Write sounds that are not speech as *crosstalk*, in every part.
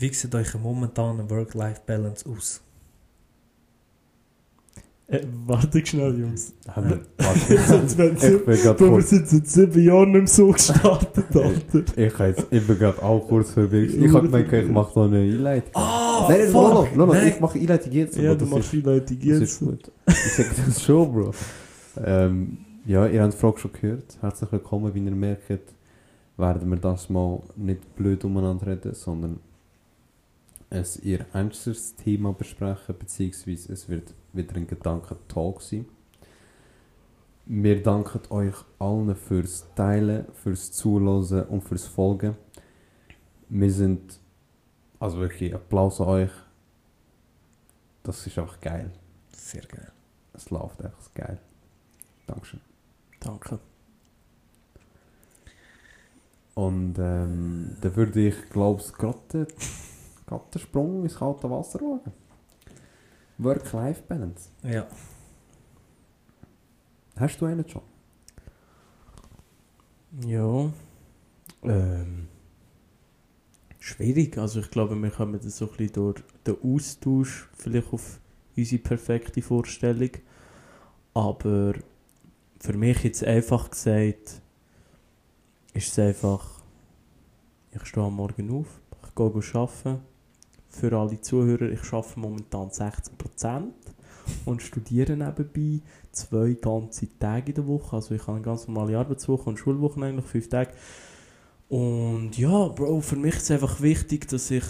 Wie sieht eure momentane Work-Life-Balance aus? Äh, warte schnell, Jungs. Haben wir, *laughs* Jetzt werden ich bin gerade wir sind seit sieben Jahren nicht mehr so gestartet, Alter. ich, jetzt, ich bin gerade auch kurz verwirrt. Ich hab gemeint, ich mache da eine Einleitung. Ah, nein, nein, fuck! no, no, no, Nein. ich mache Einleitung jetzt. Ja, du machst ist- die Leitung Das jetzt. ist gut. Ich sag das schon, Bro. Ähm, ja, ihr habt die Frage schon gehört. Herzlich willkommen. Wie ihr merkt, werden wir das mal nicht blöd umeinander reden, sondern es ihr ernstes Thema besprechen, beziehungsweise es wird wieder ein Gedankentalk sein. Wir danken euch allen fürs Teilen, fürs Zuhören und fürs Folgen. Wir sind, also wirklich Applaus an euch. Das ist einfach geil. Sehr geil. Es läuft einfach geil. Dankeschön. Danke. Und ähm, dann würde ich, glaube ich, gerade gerade den Sprung ins kalte Wasser wagen. Work-Life-Balance. Ja. Hast du einen schon? Ja. Ähm. Schwierig. Also ich glaube, wir kommen das so ein bisschen durch den Austausch vielleicht auf unsere perfekte Vorstellung. Aber für mich jetzt einfach gesagt, ist es einfach, ich stehe am Morgen auf, ich gehe arbeiten. Für alle Zuhörer, ich arbeite momentan 60% und studiere nebenbei zwei ganze Tage in der Woche. Also ich habe eine ganz normale Arbeitswoche und Schulwoche eigentlich, fünf Tage. Und ja, Bro, für mich ist es einfach wichtig, dass ich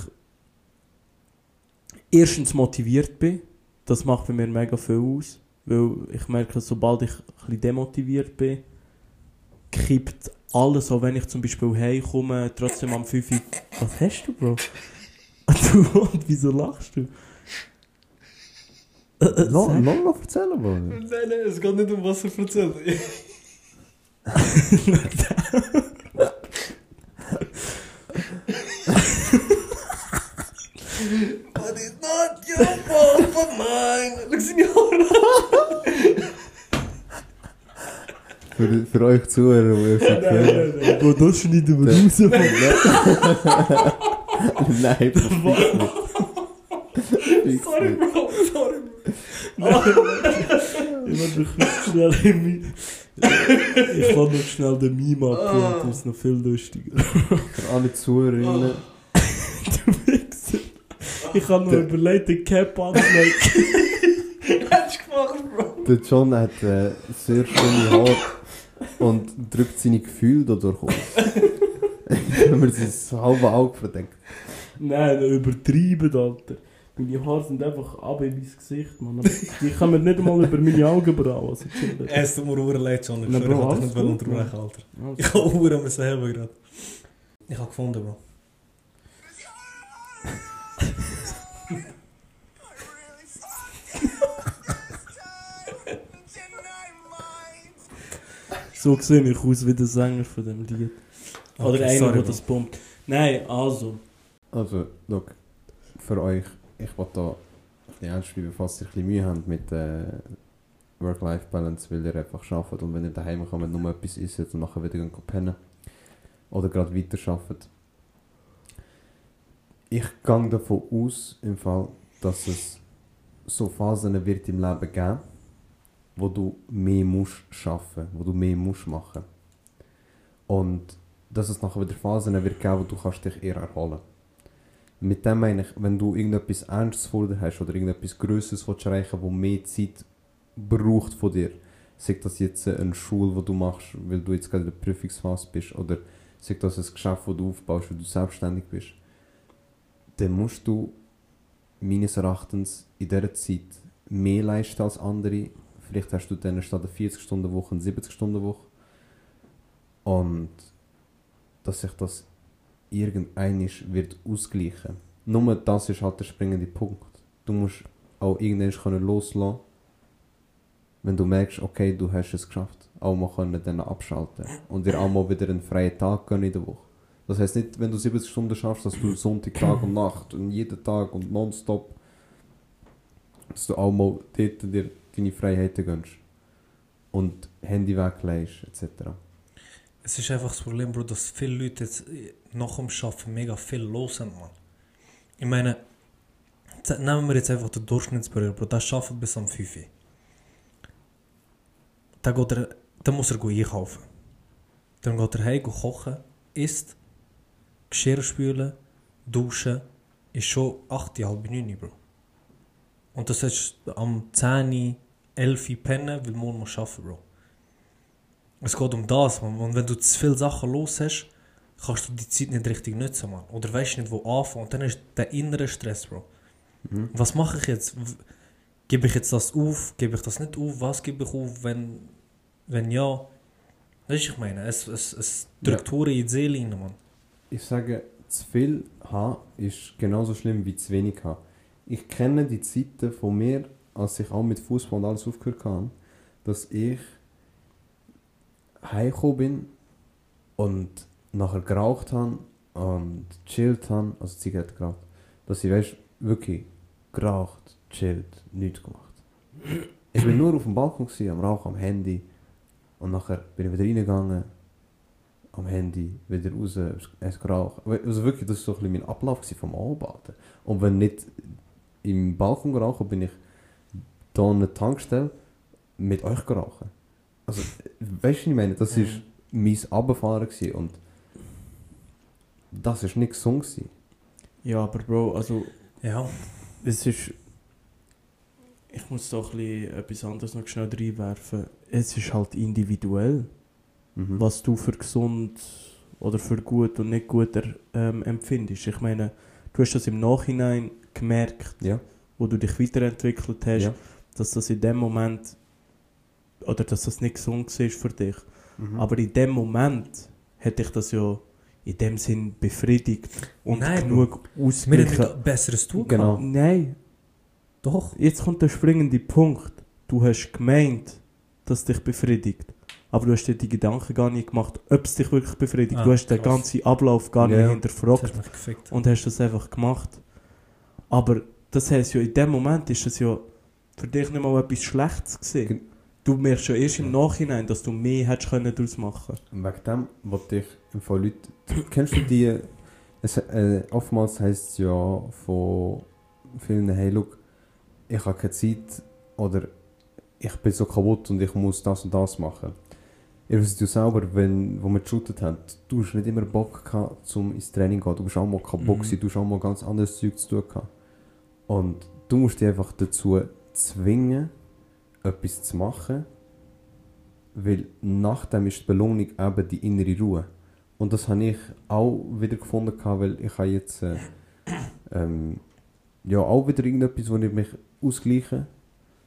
erstens motiviert bin. Das macht bei mir mega viel aus. Weil ich merke, sobald ich ein bisschen demotiviert bin, kippt alles, auch wenn ich zum Beispiel heimkomme, trotzdem am 5 Uhr... Was hast du, Bro? Du, und wieso lachst du? Äh, äh, No, sag- no, no, erzählen, Bro. Nein, nein, es geht nicht um was er erzählt. But it's not your fault but mine. Look in your Für, für euch Zuhörer, die es nicht kennen. Bro, das schneiden wir raus. Fix nicht. Fix Sorry, bro. *laughs* Sorry, *laughs* *laughs* bro. Ich werde noch kurz schnell im Mi- Ich kann noch schnell den Meme abholen, das ist noch viel lustiger. Für alle Zuhörerinnen, Du Wichser. Ich habe noch überlegt, den Cap anzulegen. Hättest du gemacht, bro. der John hat äh, sehr schöne Haare und drückt seine Gefühle dadurch aus. Wenn man sein halbe Auge verdeckt. Nein, übertrieben, Alter. Meine Haare sind einfach ab in mein Gesicht, Mann. Die kommen nicht mal über meine Augenbrauen. Also tut mir verdammt leid, John. Ich wollte nicht unterbrechen, Alter. Ich habe Uhr mir selber gerade. Ich habe gefunden, Bro. So sehe ich aus wie der Sänger von dem Lied. Oder Okay, einer, sorry, der das pumpt. Nein, also. Also, look, für euch, ich wollte da ein bisschen ernst bleiben, falls ihr ein bisschen Mühe habt mit äh, Work-Life-Balance, weil ihr einfach arbeitet und wenn ihr daheim kommt, nur etwas isst und nachher wieder pennen oder gerade weiter arbeitet. Ich gehe davon aus, im Fall, dass es so Phasen wird im Leben geben, wo du mehr musst schaffen, wo du mehr musst machen. Und dass es nachher wieder Phasen wird geben, wo du kannst dich eher erholen. Mit dem meine ich, wenn du irgendetwas Ernstes vor dir hast oder irgendetwas Größeres willst erreichen wo mehr Zeit braucht von dir, sei das jetzt eine Schule, die du machst, weil du jetzt gerade in der Prüfungsphase bist, oder sei das ein Geschäft, das du aufbaust, weil du selbstständig bist, dann musst du meines Erachtens in dieser Zeit mehr leisten als andere. Vielleicht hast du dann statt einer 40-Stunden-Woche eine 70-Stunden-Woche. Und dass sich das irgendeinisch wird ausgleichen. Nur das ist halt der springende Punkt. Du musst auch irgendwann können loslassen, wenn du merkst, okay, du hast es geschafft. Auch mal können dann abschalten und dir auch mal wieder einen freien Tag gönnen in der Woche. Das heißt nicht, wenn du 70 Stunden schaffst, dass du Sonntag, Tag und Nacht und jeden Tag und nonstop, dass du auch mal dort dir deine Freiheiten gönnst und Handy weglegst etc. Es ist einfach das Problem, Bro, dass viele Leute jetzt nach dem Arbeiten mega viel los sind, Mann. Ich meine, nehmen wir jetzt einfach den Durchschnittsbürger, Bro, der arbeitet bis um 5 Uhr. Dann, geht er, dann muss er go einkaufen. Dann geht er heim kochen, isst, Geschirr spülen, duschen, ist schon 8, halb 9 Uhr, Bro. Und das heißt, am 10, 11 Uhr pennen, weil morgen muss arbeiten, Bro. Es geht um das, man. Und wenn du zu viele Sachen los hast, kannst du die Zeit nicht richtig nutzen, man. Oder weißt nicht, wo anfangen. Und dann ist der innere Stress, Bro. Mhm. Was mache ich jetzt? Gebe ich jetzt das auf? Gebe ich das nicht auf? Was gebe ich auf, wenn, wenn ja? Weißt du, ich meine, es, es, es drückt Ja. In die Seele rein, man. Ich sage, zu viel haben ist genauso schlimm wie zu wenig haben. Ich kenne die Zeiten von mir, als ich auch mit Fußball und alles aufgehört habe, dass ich heimgekommen bin und nachher geraucht habe und chillt habe, also Zigarette geraucht, dass ich weißt, wirklich geraucht, chillt, nichts gemacht. Ich bin nur auf dem Balkon, gewesen, am Rauchen, am Handy und nachher bin ich wieder reingegangen, am Handy, wieder raus, es geraucht. Also wirklich, das war so mein Ablauf vom Anbaden. Und wenn nicht im Balkon geraucht, bin ich da an der Tankstelle mit euch geraucht. Also, weißt du, was ich meine? Das war Mhm. mein Abfahren und das war nicht gesund. Gewesen. Ja, aber Bro, also Ja. es ist. Ich muss bisschen etwas anderes noch schnell reinwerfen. Es ist halt individuell, Mhm. was du für gesund oder für gut und nicht gut ähm, empfindest. Ich meine, du hast das im Nachhinein gemerkt, Ja, wo du dich weiterentwickelt hast, ja. dass das in dem Moment oder dass das nicht gesund war für dich. Mhm. Aber in dem Moment hätte ich das ja in dem Sinn befriedigt und Nein, genug Wir ausgeglichen. nicht besseres tun. Genau. Nein, Doch. jetzt kommt der springende Punkt. Du hast gemeint, dass es dich befriedigt. Aber du hast dir die Gedanken gar nicht gemacht, ob es dich wirklich befriedigt. Ah, du hast den krass. ganzen Ablauf gar Ja. nicht hinterfragt und hast das einfach gemacht. Aber das heisst ja, in dem Moment ist es ja für dich nicht mal etwas Schlechtes gesehen. Du merkst ja erst im Nachhinein, dass du mehr hättest können daraus machen Und Wegen dem wollte ich im Fall Leute. Kennst du die? Es, äh, oftmals heisst es ja von vielen, hey, look, ich habe keine Zeit oder ich bin so kaputt und ich muss das und das machen. Ihr wisst ja selber, wenn, wo wir geshootet haben, du hast nicht immer Bock gehabt, zum ins Training zu gehen. Du bist auch mal kaputt, Mhm. du hast auch mal ganz anderes Zeug zu tun gehabt. Und du musst dich einfach dazu zwingen, etwas zu machen, weil nach dem ist die Belohnung eben die innere Ruhe. Und das habe ich auch wieder gefunden, weil ich habe jetzt äh, ähm, ja, auch wieder irgendetwas, wo ich mich ausgleiche.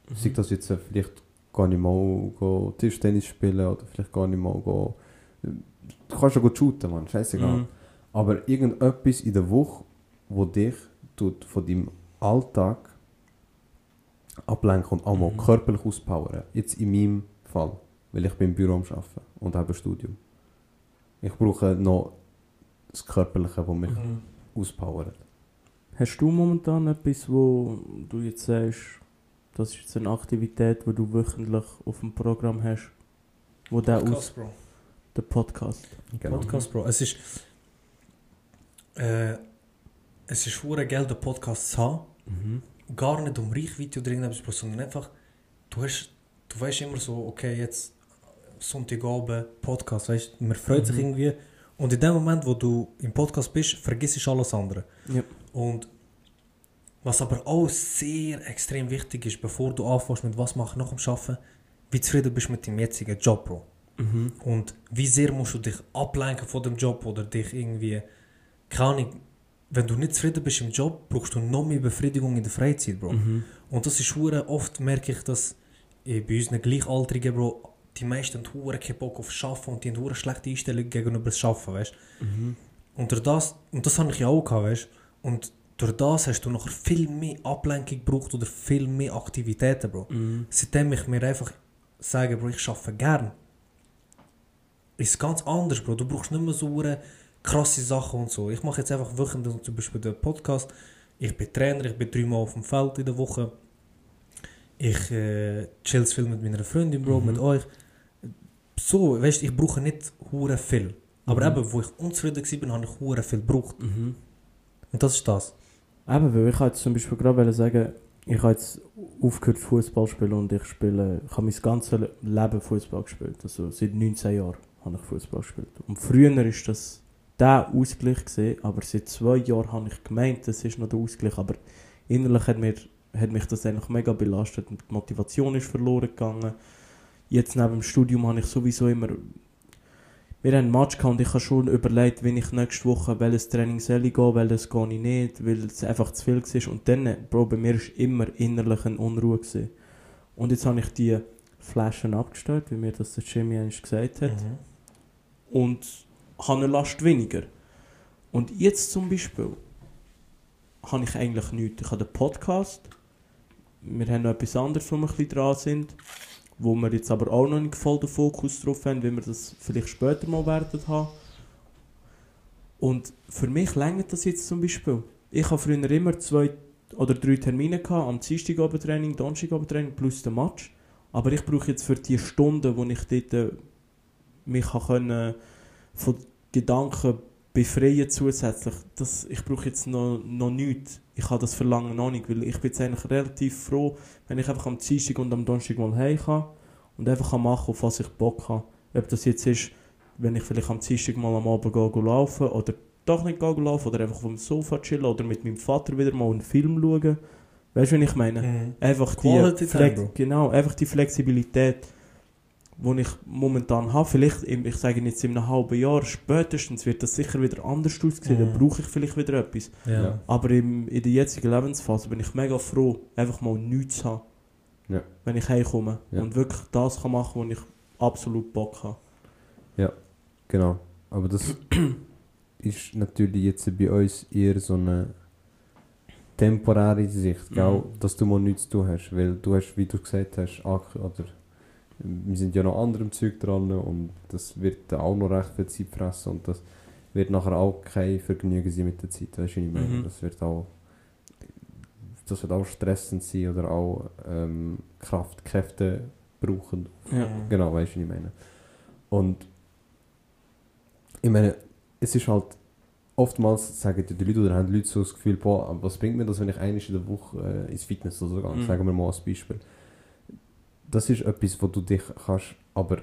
Mhm. Sei das jetzt äh, vielleicht gar nicht mal go Tischtennis spielen oder vielleicht gar nicht mal go, Du kannst ja go shooten, man, scheißegal. Mhm. Aber irgendetwas in der Woche, wo dich tut von deinem Alltag ablenken und auch mal Mhm. körperlich auspowern. Jetzt in meinem Fall, weil ich bin im Büro am Arbeiten und habe ein Studium. Ich brauche noch das Körperliche, das mich Mhm. auspowert. Hast du momentan etwas, wo du jetzt sagst, das ist jetzt eine Aktivität, die du wöchentlich auf dem Programm hast, wo der aus Podcast, Bro. der Podcast. Genau. Podcast, Bro. Es ist. Äh, es ist hure Geld, einen Podcast zu haben. Mhm. Gar nicht um Reichweite oder irgendetwas, sondern einfach. Du, hast, du weißt immer so, okay, jetzt Sonntagabend Podcast, weißt man freut sich Mhm. irgendwie. Und in dem Moment, wo du im Podcast bist, vergisst du alles andere. Ja. Und was aber auch sehr extrem wichtig ist, bevor du anfängst mit was machen nach dem Arbeiten, wie zufrieden bist mit deinem jetzigen Job, Bro. Mhm. Und wie sehr musst du dich ablenken von dem Job oder dich irgendwie, keine Ahnung, wenn du nicht zufrieden bist im Job, brauchst du noch mehr Befriedigung in der Freizeit, Bro. Mhm. Und das ist hure oft merke ich, dass eh, bei unseren Gleichaltrigen, Bro, die meisten haben hure keinen Bock auf Schaffen und die haben hure schlechte Einstellung gegenüber das Schaffen, weißt Mhm. Und durch das, und das habe ich ja auch gehabt, weißt Und durch das hast du noch viel mehr Ablenkung gebraucht oder viel mehr Aktivitäten, Bro. Mhm. Seitdem ich mir einfach sage, Bro, ich arbeite gern, ist ganz anders, Bro. Du brauchst nicht mehr so hure krasse Sachen und so. Ich mache jetzt einfach wöchentlich zum Beispiel den Podcast. Ich bin Trainer, ich bin dreimal auf dem Feld in der Woche. Ich äh, chill viel mit meiner Freundin, Bro, Mhm. mit euch. So, weißt du, ich brauche nicht hure viel. Aber Mhm. eben, wo ich unzufrieden war, habe ich hure viel gebraucht. Mhm. Und das ist das. Eben, weil ich jetzt zum Beispiel gerade sagen, ich habe jetzt aufgehört Fußball spielen und ich spiele, ich habe mein ganzes Leben Fußball gespielt. Also seit 19 Jahren habe ich Fußball gespielt. Und früher ist das der Ausgleich gesehen, aber seit zwei Jahren habe ich gemeint, das ist noch der Ausgleich, aber innerlich hat, mir, hat mich das eigentlich mega belastet und die Motivation ist verloren gegangen. Jetzt neben dem Studium habe ich sowieso immer wir haben einen Match gehabt und ich habe schon überlegt, wenn ich nächste Woche welches Training soll ich gehen, welches gehe ich nicht, weil es einfach zu viel war. Und dann, Bro, bei mir war immer innerlich eine Unruhe. Gewesen. Und jetzt habe ich die Flaschen abgestellt, wie mir das der Jimmy eigentlich gesagt hat. Mhm. Und habe eine Last weniger. Und jetzt zum Beispiel habe ich eigentlich nichts. Ich habe den Podcast. Wir haben noch etwas anderes, wo wir ein bisschen dran sind. Wo wir jetzt aber auch noch nicht voll den Fokus drauf haben, wie wir das vielleicht später mal werden haben. Und für mich längert das jetzt zum Beispiel. Ich habe früher immer zwei oder drei Termine gehabt, am Dienstagabendtraining, Donnerstagabendtraining plus den Match. Aber ich brauche jetzt für die Stunden, wo ich dort äh, mich können von Gedanken befreien zusätzlich, das, ich brauche jetzt noch, noch nichts. Ich habe das Verlangen noch nicht, weil ich bin jetzt eigentlich relativ froh, wenn ich einfach am Dienstag und am Donnerstag mal heim kann und einfach kann machen, auf was ich Bock habe. Ob das jetzt ist, wenn ich vielleicht am Dienstag mal am Abend gehe, laufen oder doch nicht gehe laufen oder einfach auf dem Sofa chillen oder mit meinem Vater wieder mal einen Film schauen. Weißt du, was ich meine? Mhm. Einfach die, Flex genau, einfach die Flexibilität, die ich momentan habe. Vielleicht, im, ich sage jetzt in einem halben Jahr spätestens, wird das sicher wieder anders aussehen. Mhm. Dann brauche ich vielleicht wieder etwas. Ja. Ja. Aber im, in der jetzigen Lebensphase bin ich mega froh, einfach mal nichts zu haben, Ja. wenn ich heimkomme. Ja. Und wirklich das kann machen, wo ich absolut Bock habe. Genau. Aber das *clears throat* ist natürlich jetzt bei uns eher so eine temporäre Sicht, gell? Mhm. dass du mal nichts zu tun hast. Weil du hast, wie du gesagt hast, oder wir sind ja noch anderem Zeug dran und das wird dann auch noch recht viel Zeit fressen und das wird nachher auch kein Vergnügen sein mit der Zeit. Weißt du, was ich meine? Mhm. Das wird auch das wird auch stressend sein oder auch ähm, Kraft, Kräfte brauchen Ja. Genau, weißt du, was ich meine. Und ich meine, es ist halt oftmals sagen die Leute oder haben die Leute so das Gefühl, boah, was bringt mir das, wenn ich einmal in der Woche äh, ins Fitness oder so gehe? Mhm. Sagen wir mal als Beispiel. Das ist etwas, wo du dich kannst, aber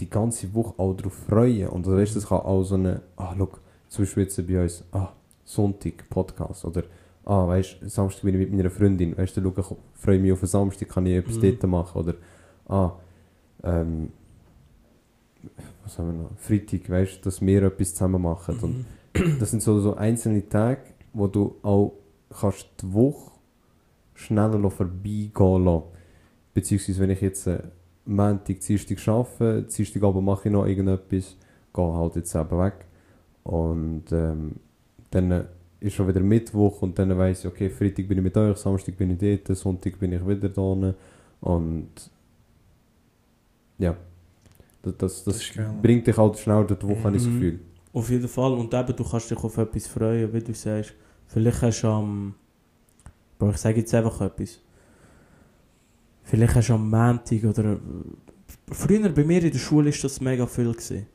die ganze Woche auch darauf freuen. Und weißt, du, das kann auch so eine, ah, look, zum Beispiel jetzt bei uns, ah, Sonntag, Podcast, oder ah, weißt du, Samstag bin ich mit meiner Freundin, weißt du, schau, ich freue mich auf den Samstag, kann ich etwas Mhm. dort machen, oder ah, ähm, was haben wir noch? Freitag, weißt du, dass wir etwas zusammen machen. Und Mhm. das sind so, so einzelne Tage, wo du auch kannst die Woche schneller vorbeigehen lassen. Beziehungsweise, wenn ich jetzt äh, Montag, Dienstag arbeite, Dienstagabend mache ich noch irgendetwas, gehe halt jetzt eben weg. Und ähm, dann äh, ist schon wieder Mittwoch und dann weiss ich, okay, Freitag bin ich mit euch, Samstag bin ich dort, Sonntag bin ich wieder da. Und ja, das, das, das, Das bringt dich halt schnell durch die Woche, ich das Mhm. Gefühl. Auf jeden Fall. Und eben, du kannst dich auf etwas freuen, wie du sagst. Vielleicht hast du am. Boah, ich sage jetzt einfach etwas. Vielleicht hast du am Montag oder. Früher bei mir in der Schule ist das mega viel. Gewesen.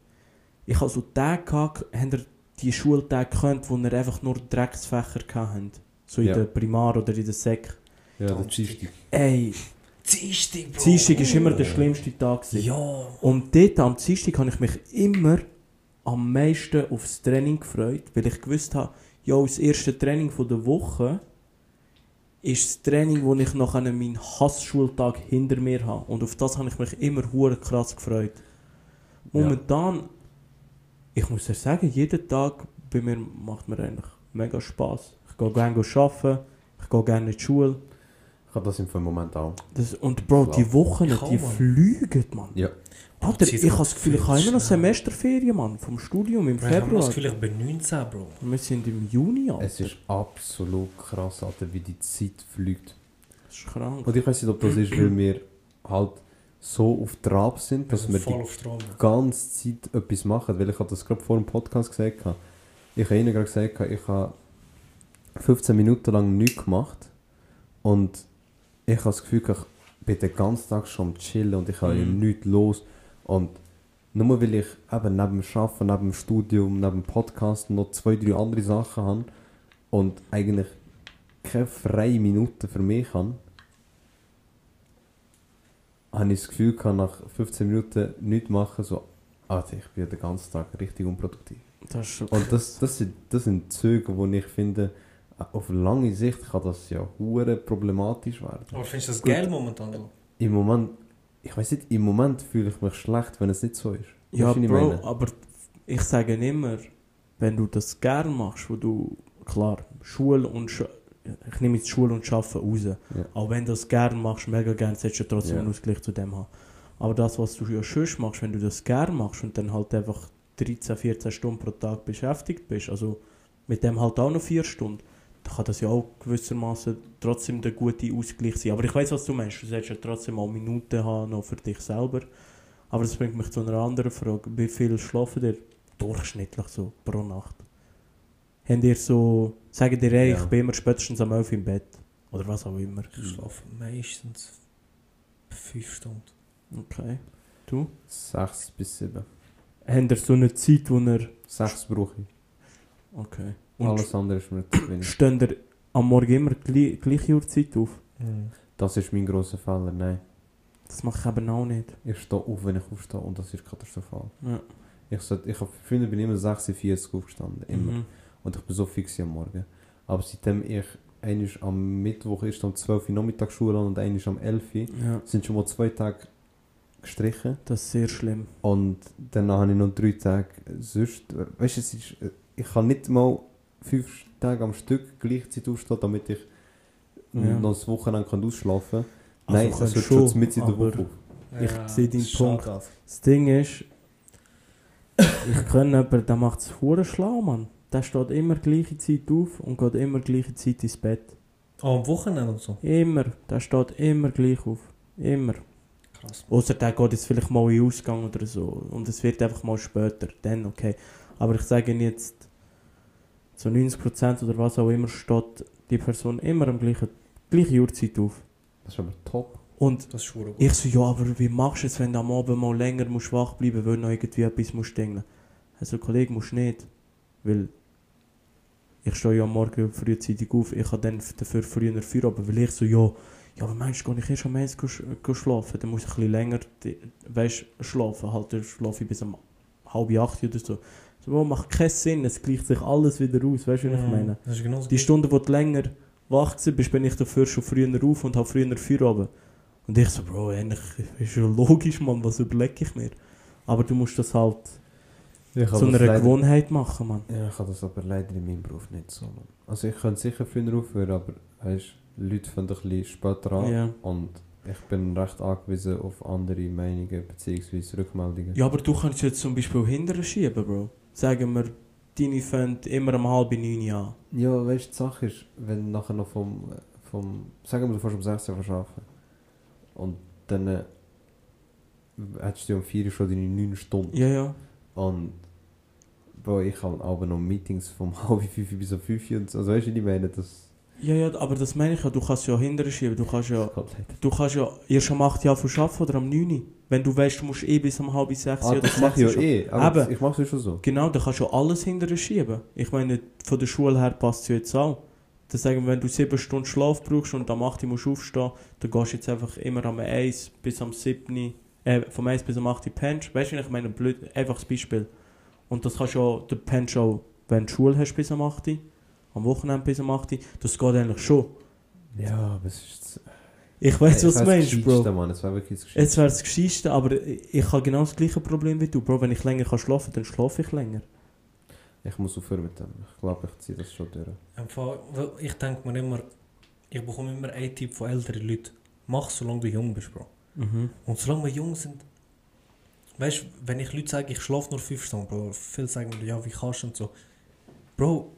Ich habe so Tage gehabt, habt ihr die Schultage gekannt, wo ihr einfach nur Drecksfächer hatten. So in Ja. der Primar oder in der Sek. Ja, das Donnerstag. ist die. Ey, Dienstag, Bro. Dienstag ist immer der schlimmste Tag. Gewesen. Ja. Und dort am Dienstag habe ich mich immer am meisten aufs Training gefreut, weil ich gewusst habe, ja, das erste Training von der Woche ist das Training, wo ich noch an meinen Hassschultag hinter mir habe. Und auf das habe ich mich immer hure krass gefreut. Momentan, ich muss ja sagen, jeden Tag bei mir macht mir eigentlich mega Spaß. Ich gehe gerne arbeiten, ich gehe gerne in die Schule. Ich habe das im Moment auch. Das, und Bro, die Wochen, die fliegen, Mann. Ja. Alter, ich habe das Gefühl, ich habe immer noch. Semesterferien, Mann, vom Studium im Ich habe das Februar. Gefühl, ich bin 19, Bro. Wir sind im Juni, Alter. Es ist absolut krass, Alter, wie die Zeit fliegt. das ist krank. Und ich weiß nicht, ob das ist, weil wir halt so auf Trab sind, dass wir wir die ganze Zeit etwas machen. Weil ich habe das gerade vor dem Podcast gesagt. habe. Ich habe ihnen gerade gesagt, ich habe 15 Minuten lang nichts gemacht. Und ich habe das Gefühl, ich bin den ganzen Tag schon am Chillen und ich habe ja Mhm. nichts los. Und nur weil ich eben neben dem Arbeiten, neben dem Studium, neben dem Podcast noch zwei, drei andere Sachen habe und eigentlich keine freie Minute für mich habe, habe ich das Gefühl gehabt, nach 15 Minuten nichts machen, so, Alter, ich bin den ganzen Tag richtig unproduktiv. Das ist schon Und das, das, sind, das sind Züge, wo ich finde, auf lange Sicht kann das ja hure problematisch werden. Aber findest du das Gut. geil momentan? Im Moment, ich weiß nicht, im Moment fühle ich mich schlecht, wenn es nicht so ist. Ja, ich Bro, meine? aber ich sage immer, wenn du das gern machst, wo du, klar, Schule und Sch ich nehme jetzt Schule und Arbeiten raus, aber wenn du das gern machst, mega gern, solltest du trotzdem Ja. einen Ausgleich zu dem haben. Aber das, was du ja schon machst, wenn du das gern machst und dann halt einfach 13, 14 Stunden pro Tag beschäftigt bist, also mit dem halt auch noch 4 Stunden, kann das ja auch gewissermaßen trotzdem der gute Ausgleich sein. Aber ich weiß, was du meinst, du solltest ja trotzdem auch Minuten haben, noch für dich selber. Aber das bringt mich zu einer anderen Frage. Wie viel schlafen ihr durchschnittlich so pro Nacht? Habt ihr so, sagen ihr, ey, Ja. ich bin immer spätestens am 11 im Bett? Oder was auch immer. Ich schlafe meistens 5 Stunden. Okay. Du? Sechs bis sieben. Habt ihr so eine Zeit, wo ihr... Sechs brauche ich. Okay. Und Alles andere ist mir zu wenig. stehen ihr am Morgen immer gleich, gleiche Uhrzeit auf? Das ist mein grosser Fehler, nein. Das mache ich eben auch nicht. Ich stehe auf, wenn ich aufstehe und das ist katastrophal. Ja. Ich, sollte, ich hab, früher bin ich immer 46 aufgestanden, immer. Mhm. Und ich bin so fix am Morgen. Aber seitdem ich einmal am Mittwoch ist um 12 Uhr Nachmittagsschule und einmal am 11 Uhr, Ja, sind schon mal zwei Tage gestrichen. das ist sehr schlimm. Und dann habe ich noch drei Tage sonst. Weißt du, es ist, ich kann nicht mal fünf Tage am Stück gleichzeitig aufstehen, damit ich Ja. noch das Wochenende kann ausschlafen kann. Also Nein, es hört schon, mit in der Woche auf. Ich sehe deinen das Punkt. schade. Das Ding ist, ich kenne jemanden, der macht es hure schlau, Mann. Der steht immer gleiche Zeit auf und geht immer gleiche Zeit ins Bett. Oh, am Wochenende und so. Immer. Der steht immer gleich auf. Immer. Krass. Außer der geht jetzt vielleicht mal in den Ausgang oder so. Und es wird einfach mal später. Dann okay. Aber ich sage Ihnen jetzt, zu 90% oder was auch immer steht die Person immer am gleichen, gleiche Uhrzeit auf. Das ist aber top. Und Das ist schwurig. ich so, ja, aber wie machst du es, wenn du am Abend mal länger musst wach bleiben weil du noch irgendwie etwas musst denken? Also, Kollege, musst nicht. Weil ich stehe ja am Morgen frühzeitig auf, ich habe dann dafür früher Feierabend, weil ich so, ja, ja, aber meinst du, gehe ich erst am eins go sch- go schlafen, dann muss ich ein bisschen länger, weißt, schlafen, halt, dann schlafe ich bis um halb acht oder so. So, Bro, macht keinen Sinn, es gleicht sich alles wieder aus, weißt du, was ich meine? Das ist genau. Die Stunde, wo du länger wach bist, bin ich dafür schon früher auf und habe früher Feierabend. Und ich so, Bro, eigentlich ist schon logisch, Mann, was überlege ich mir? Aber du musst das halt zu einer Gewohnheit machen, Mann. Ja, ich habe das aber leider in meinem Beruf nicht so. Mann. Also ich könnte sicher früher aufhören, aber weißt, Leute fangen ein bisschen später an. Ja. Und ich bin recht angewiesen auf andere Meinungen bzw. Rückmeldungen. ja, aber du kannst jetzt zum Beispiel hinterher schieben, Bro. Sagen wir, deine fängt immer um halb neun an. Ja, weißt du, die Sache ist, wenn du nachher noch vom, vom sagen wir, du fährst um 16 Uhr arbeiten und dann äh, hättest du um 4 Uhr schon deine 9 Stunden. Ja, ja. Und Bro, ich habe aber noch Meetings vom *laughs* halb 5 bis um 5 Uhr und so. Also weißt du, ich meine, das Ja, ja, aber das meine ich ja, du kannst ja hinterher schieben. Du kannst ja, das du kannst ja erst am 8 Uhr arbeiten oder am 9 Uhr. Wenn du weißt, du musst eh bis um halb sechs Ah, oder das mache ich ja schon- eh, aber Eben. ich mache es schon so. Genau, da kannst du alles hinterher schieben. Ich meine, von der Schule her passt es ja jetzt auch. Dann sagen wenn du sieben Stunden Schlaf brauchst und am 8 Uhr musst du aufstehen, dann gehst du jetzt einfach immer am 1 bis am 7. Äh, vom 1 bis am 8 Uhr pennst. Weißt du, ich meine, blöd, einfaches Beispiel. Und das kannst du auch, du pennst auch, wenn du Schule hast bis am 8 Uhr, am Wochenende bis am 8 Uhr, das geht eigentlich schon. Ja, aber es ist... Ich weiß, was du meinst, Bro. Mann, es war wirklich das Geschichte. Jetzt wäre das Geschichte, aber ich ich habe genau das gleiche Problem wie du. Bro, wenn ich länger kann schlafen kann, dann schlafe ich länger. Ich muss aufhören mit dem. Ich glaube, ich ziehe das schon durch. Ich denke mir immer, ich bekomme immer einen Tipp von älteren Leuten. Mach solange du jung bist, Bro. Mhm. Und solange wir jung sind, weißt du, wenn ich Leute sage, ich schlafe nur 5 Stunden, Bro, viele sagen mir, ja, wie kannst du und so. Bro,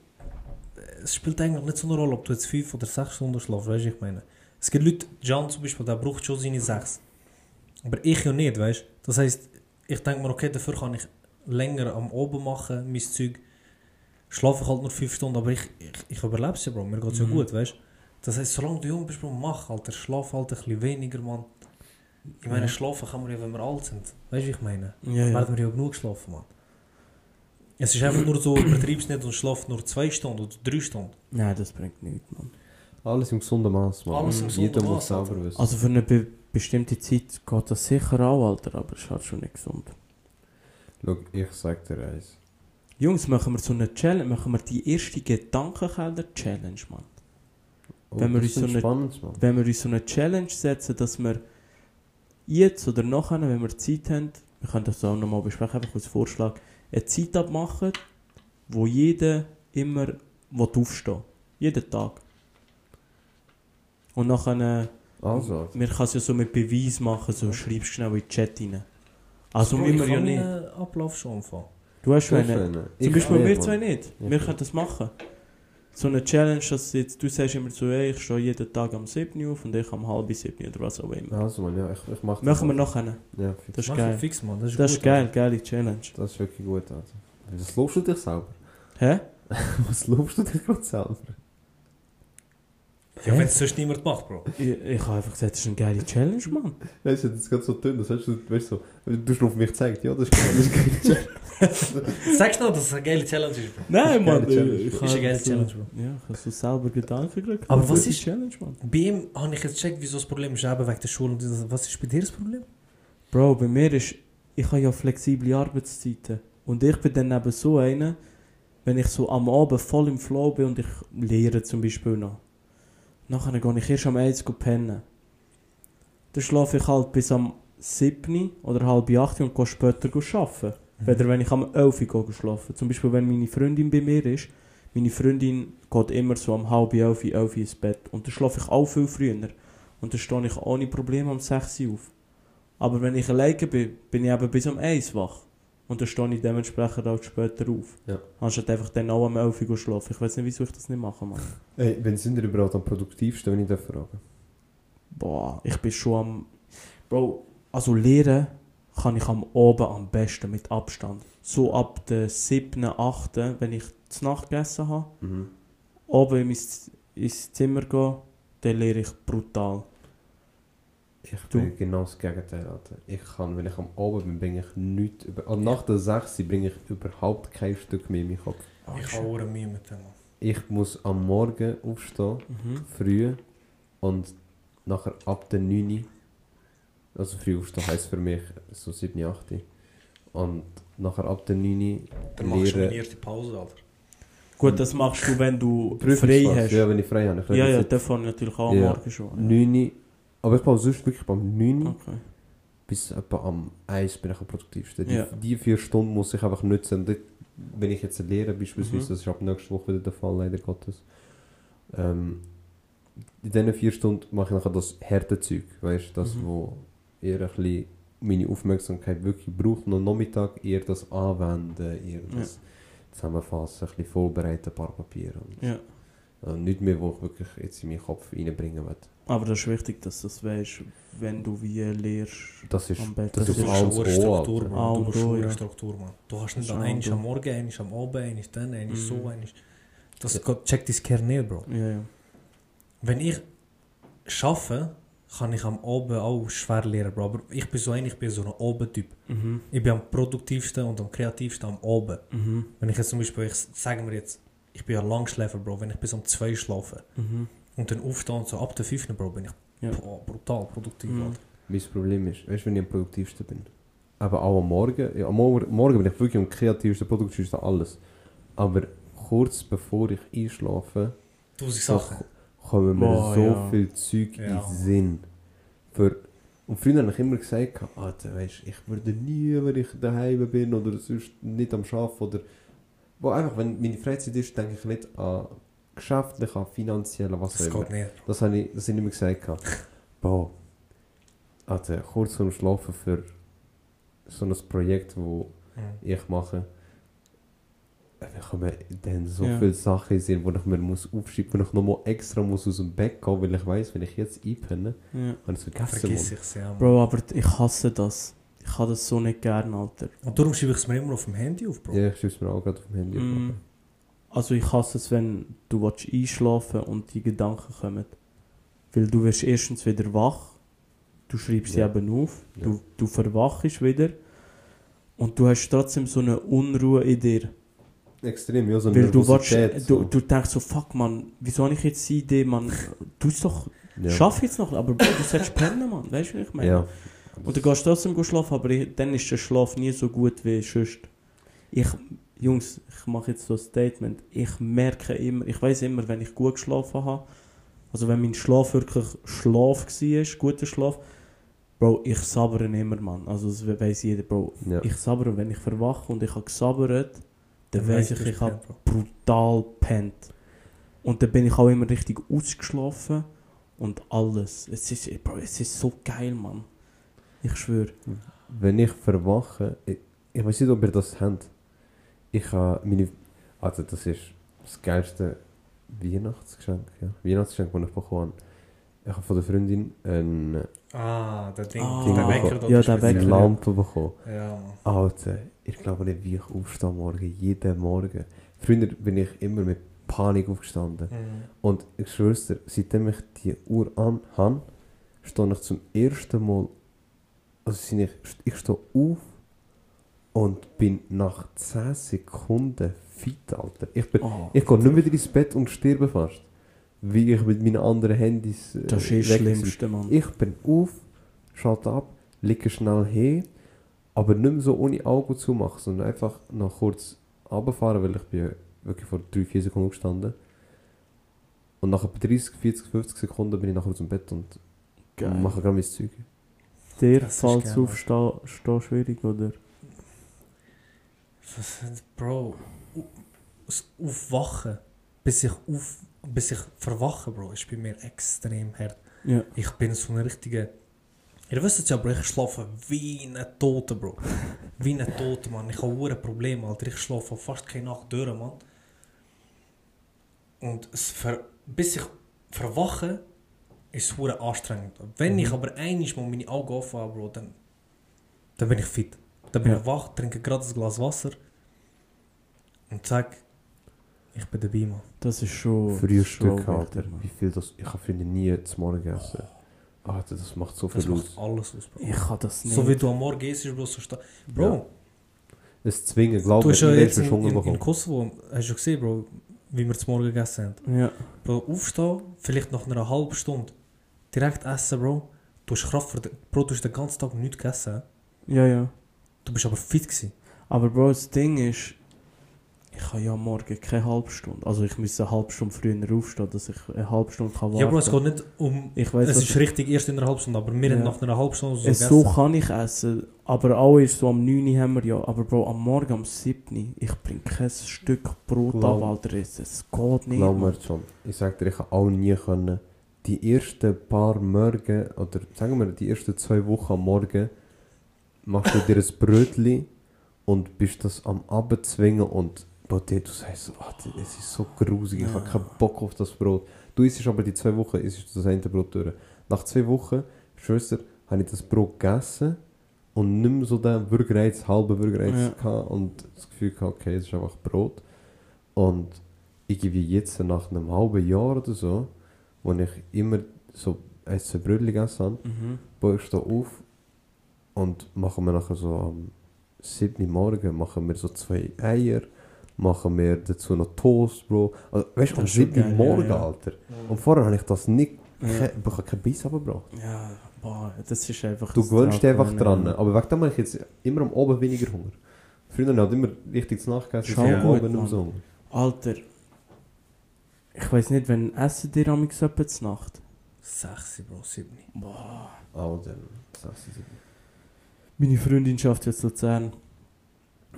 es spielt eigentlich nicht so eine Rolle, ob du jetzt 5 oder 6 Stunden schläfst, weißt du, ich meine. Es gibt Leute, John zum Beispiel, der braucht schon seine 6. Aber ich ja nicht, weißt du. Das heisst, ich denke mir, okay, dafür kann ich länger am Oben machen, mein Zeug. Schlafe ich halt nur 5 Stunden, aber ich, ich, ich überlebe es ja, Bro. Mir geht es ja Mhm. gut, weißt du. Das heisst, solange du jung bist, Bro, mach, Alter. Schlaf halt ein bisschen weniger, Mann. Ich meine, Ja. schlafen kann man ja, wenn wir alt sind. Weißt du, wie ich meine? Ja, ja. Werden wir ja genug geschlafen, Mann. Es ist einfach nur so, übertreib's nicht und schlaf nur 2 Stunden oder 3 Stunden. Nein, das bringt nichts, Mann. Alles im gesunden Maß, Mann. Alles im gesunden Jeder muss Maß, selber Alter. wissen. Also für eine be bestimmte Zeit geht das sicher auch, Alter, aber es ist halt schon nicht gesund. Schau, ich sag dir eins. Jungs, machen wir so eine Challenge, machen wir die erste Gedankenkeller-Challenge, Mann. Oh, Wenn wir uns so eine- spannend, Mann. Wenn wir uns so eine Challenge setzen, dass wir jetzt oder nachher, wenn wir Zeit haben, wir können das auch nochmal besprechen, einfach als Vorschlag, eine Zeit abmachen, wo jeder immer will aufstehen Jeden Tag. Und nachher, Also, man kann es ja so mit Beweis machen, so schreibst du schnell in den Chat rein. Also ich wir ja nicht. Ablauf schon anfangen. Du hast schon einen. Zum Beispiel wir zwei nicht. Ich wir können das machen. So eine Challenge, dass jetzt, du sagst immer so, ey, ich stehe jeden Tag am 7 auf und ich am halb 7 oder was auch immer. Also, Mann, ja, ich, ich mach das. Machen wir nachher. Ja, fix. Das ist Mach geil. ich Fix, Mann. Das ist, Das gut, ist geil, geile Challenge. Das ist wirklich gut, Alter. Was lobst du dich selber? Hä? *laughs* Was lobst du dich gerade selber? Ja, wenn es sonst niemand macht, Bro. Ich, ich habe einfach gesagt, das ist eine geile Challenge, Mann. Weißt du, das ist gerade so dünn, das heißt, du, weißt du, so, du hast auf mich gezeigt, ja, das ist geil, das ist geil. *laughs* Sag schnell, dass es eine geile Challenge ist, Bro. Nein, Mann. Challenge. Ist eine geile Challenge, Bro. Ja, ich habe so selber Gedanken gekriegt. Aber was ist- Challenge, Mann? Bei ihm habe ich jetzt gecheckt, wieso das Problem ist, eben wegen der Schule. Was ist bei dir das Problem? Bro, bei mir ist, ich habe ja flexible Arbeitszeiten. Und ich bin dann eben so einer, wenn ich so am Abend voll im Flow bin und ich lehre zum Beispiel noch. Nachher gehe ich erst am 1 Uhr pennen. Dann schlafe ich halt bis am 7 oder halb 8 und gehe später arbeiten. Weder wenn ich am 11 Uhr schlafen. Zum Beispiel, wenn meine Freundin bei mir ist, meine Freundin geht immer so am halb 11, 11 ins Bett. Und dann schlafe ich auch viel früher. Und dann stehe ich ohne Probleme um 6 Uhr auf. Aber wenn ich alleine bin, bin ich eben bis um 1 wach. Und dann stehe ich dementsprechend auch später auf. Ja. Anstatt einfach dann auch am 11 Uhr schlafen. Ich weiß nicht, wieso ich das nicht mache, Mann. Ey, wenn sind ihr überhaupt am produktivsten, wenn ich das frage? Boah, ich bin schon am... Bro, also lehren kann ich am Abend am besten, mit Abstand. So ab der 7., 8., wenn ich zu Nacht gegessen habe, Mhm. oben in mein, ins Zimmer gehe, dann lehre ich brutal. Ich Du? bin genau das Gegenteil, Alter. Ich kann, wenn ich am Abend bin, bringe ich nichts über... Also nach der 6 bringe ich überhaupt kein Stück mehr in meinen Kopf. Ich habe auch Mühe mit dem. Ich muss am Morgen aufstehen, Mhm. früh, und nachher ab der 9 Uhr, also früh aufstehen heisst für mich so 7, 8 und nachher ab der 9 Uhr Dann machst du eine erste Pause, Alter. Gut, das machst du, wenn du frei hast. Ja, wenn ich frei habe. Ich Ja, ja, davon natürlich auch am Ja. Morgen schon. 9 Uhr, aber ich brauche sonst wirklich beim 9 Uhr Okay. bis etwa am 1 bin ich am produktivsten. Die, Ja. die vier Stunden muss ich einfach nutzen. Und dort, wenn ich jetzt lehre, beispielsweise, Mhm. das ist ab nächster Woche wieder der Fall, leider Gottes. Ähm, in diesen vier Stunden mache ich nachher das harte Zeug, weißt du, das, Mhm. wo eher ein bisschen meine Aufmerksamkeit wirklich braucht. Und am Nachmittag eher das Anwenden, eher das Zusammenfassen, ein bisschen vorbereiten, ein paar Papiere. Und, Ja. äh, nicht mehr, wo ich wirklich jetzt in meinen Kopf reinbringen will. Aber das ist wichtig, dass du das weißt, wenn du wie lehrst. Das ist, Am besten. das Das ist ist A und schon O, eine Struktur, Alter. Bro. A Du eine ja. Struktur, man. Du hast nicht O. am Morgen, eins am Abend, eins dann, eins Mhm. so, eins... Das Ja. checkt dein Kern nicht, Bro. Ja, ja. Wenn ich arbeite, kann ich am Abend auch schwer lernen, Bro. Aber ich bin so ein, ich bin so ein Abendtyp. Mhm. Ich bin am produktivsten und am kreativsten am Abend. Mhm. Wenn ich jetzt zum Beispiel, ich sagen wir jetzt, ich bin ja Langschläfer, Bro, wenn ich bis um 2 schlafe Mhm. und dann aufstehe und so ab der 5, Bro, bin ich Ja. boah, brutal produktiv, Mhm. Mein Problem ist, weißt du, wenn ich am produktivsten bin? Aber auch am Morgen. Ja, am Morgen, morgen bin ich wirklich am kreativsten, produktivsten, alles. Aber kurz bevor ich einschlafe, Tausend Sachen. Kommen mir Boah, so ja. viel Zeug in Ja. den Sinn. Für, und früher habe ich immer gesagt, Alter, weißt, ich würde nie, wenn ich daheim bin oder sonst nicht am Arbeiten oder... Wo einfach, wenn meine Freizeit ist, denke ich nicht an geschäftlich, an finanziell, was Das auch immer. nicht. Das habe ich, das habe ich immer gesagt. *laughs* Boah. Also kurz vorm Schlafen für so ein Projekt, das Mhm. ich mache, da kommen dann so Ja. viele Sachen sind, wo ich mir muss aufschreiben, wo ich nochmal extra muss aus dem Bett gehen, weil ich weiß, wenn ich jetzt einpenne, Ja. habe ich es vergessen. Vergiss ja. Mann. Bro, aber ich hasse das. Ich habe das so nicht gern, Alter. Und darum schreibe ich es mir immer auf dem Handy auf, Bro. Ja, ich schreibe es mir auch gerade auf dem Handy. Mm. auf. Also ich hasse es, wenn du willst einschlafen und die Gedanken kommen. Weil du wirst erstens wieder wach, du schreibst Ja. sie eben auf, Ja. du, du verwachst wieder und du hast trotzdem so eine Unruhe in dir. Extrem, ja, so eine Weil du, willst, Nervosität, du, du denkst so, fuck man, wieso habe ich jetzt die Idee, man, du es doch, ja. schaff jetzt noch, aber du sollst pennen, man, weißt du, was ich meine? Ja. Und du gehst trotzdem schlafen, aber ich, dann ist der Schlaf nie so gut wie sonst. Ich, Jungs, ich mache jetzt so ein Statement. Ich merke immer, ich weiß immer, wenn ich gut geschlafen habe, also wenn mein Schlaf wirklich Schlaf war, guter Schlaf, Bro, ich sabbere immer, Mann. Also das weiß jeder, Bro. Ja. Ich sabbere, wenn ich verwache und ich habe gesabbert, dann weiß weiss ich, ich, habe brutal pennt. Und dann bin ich auch immer richtig ausgeschlafen und alles. Es ist, Bro, es ist so geil, Mann. Ich schwöre. Wenn ich verwache, ich, ich weiß nicht, ob ihr das habt. Ich habe meine. Also, das ist das geilste Weihnachtsgeschenk. Ja. Weihnachtsgeschenk, das ich bekommen habe. Ich habe von der Freundin eine, Ah, der Ding, Ah. der Wecker Ja, der. Wecker. eine Lampe bekommen. Ja. Alter, ich glaube nicht, wie ich aufstehe morgen. Jeden Morgen. Früher bin ich immer mit Panik aufgestanden. Mhm. Und ich schwör's dir, seitdem ich die Uhr an habe, stehe ich zum ersten Mal. Also ich, ich stehe auf und bin nach 10 Sekunden fit, Alter. Ich, bin, Oh, ich gehe nicht wieder ins Bett und sterbe fast. Wie ich mit meinen anderen Handys. äh, das ist das. Schlimmste, Mann. Ich bin auf, schalte ab, liege schnell hin, aber nicht mehr so ohne Augen zu machen, sondern einfach noch kurz runterfahren, weil ich bin wirklich vor 3-4 Sekunden gestanden. Und nach etwa 30, 40, 50 Sekunden bin ich nachher zum Bett und Geil. mache gerade mein Zeug. Dir ist fällt es aufstehen stehen schwierig, oder? Was, Bro, Aufwachen, bis ich, auf, bis ich verwache, Bro, ist bei mir extrem hart. Ja. Ich bin so ein richtiger. Ihr wisst es ja, Bro, ich schlafe wie ein Toter, Bro. *laughs* Wie ein Toter, Mann. Ich habe ein Problem, Alter. Ich schlafe fast keine Nacht durch, Mann. Und es ver bis ich verwache, ist es anstrengend. Wenn ich aber einmal mal meine Augen offen habe, Bro, dann, dann bin ich fit. Dann bin Ja. ich wach, trinke gerade ein Glas Wasser und sag, ich bin dabei, Mann. Das ist schon. Frühstück, schon Alter. Wie viel das. Ich habe finde nie zum Morgen gegessen. Alter, das macht so Das viel macht aus. alles aus, Bro. Ich kann das nicht. So wie du am Morgen isst, Bro, so sta- Bro, Ja. Es zwingen, glaub du mir, hast ja jetzt in, in, in. Kosovo, hast du gesehen, Bro, wie wir zum Morgen gegessen haben. Ja. Bro, aufstehen, vielleicht nach einer halben Stunde, direkt essen, Bro. Du hast Kraft für den, Bro, du hast den ganzen Tag nichts gegessen. ja, ja. Du bist aber fit gewesen. Aber Bro, das Ding ist, ich habe ja am morgen keine halbe Stunde. Also ich müsste eine halbe Stunde früher aufstehen, dass ich eine halbe Stunde kann warten Ja, Bro, es geht nicht um... Ich weiß, es ist richtig erst in einer halben Stunde, aber wir Ja. haben nach einer halben Stunde so es so kann ich essen, aber auch erst so am 9 Uhr haben wir ja. Aber Bro, am Morgen am 7 ich bringe kein Stück Brot Glaub- ab, Alter. Es, es geht nicht. Glaub mir schon. Ich sag dir, ich habe auch nie können. Die ersten paar Morgen, oder sagen wir die ersten zwei Wochen am Morgen, machst du dir ein Brötchen und bist das am Abend zwingen und Sagst so, ah, es ist so grusig, ich habe keinen Bock auf das Brot. Du isst aber die zwei Wochen, isst das eine Brot durch. Nach zwei Wochen, Schwester, habe ich das Brot gegessen und nicht mehr so den Bürgerreiz, halben Bürgerreiz Ja. und das Gefühl gehabt, okay, es ist einfach Brot. Und irgendwie jetzt nach einem halben Jahr oder so, wo ich immer so ein, zwei Brötchen gegessen habe, Mhm. baue ich da auf und machen wir nachher so am 7. Uhr Morgen machen wir so zwei Eier, machen wir dazu noch Toast, Bro. Also, weißt du, am Das ist schon 7. Uhr geil, Morgen, ja, ja. Alter. Und vorher habe ich das nicht, Ja. ke- ich habe keinen Biss abgebracht. Ja, boah, das ist einfach. Du gewöhnst dich einfach dran. ja. Aber wegen dem habe ich jetzt immer am Abend weniger Hunger. Früher hatte ich immer richtig zu Nacht gegessen, jetzt am gut, Abend Hunger. Alter, ich weiß nicht, wenn essen dir am etwa zur Nacht? 6, Bro, 7. Boah. Alter, das ist es. Meine Freundin schafft jetzt Luzern.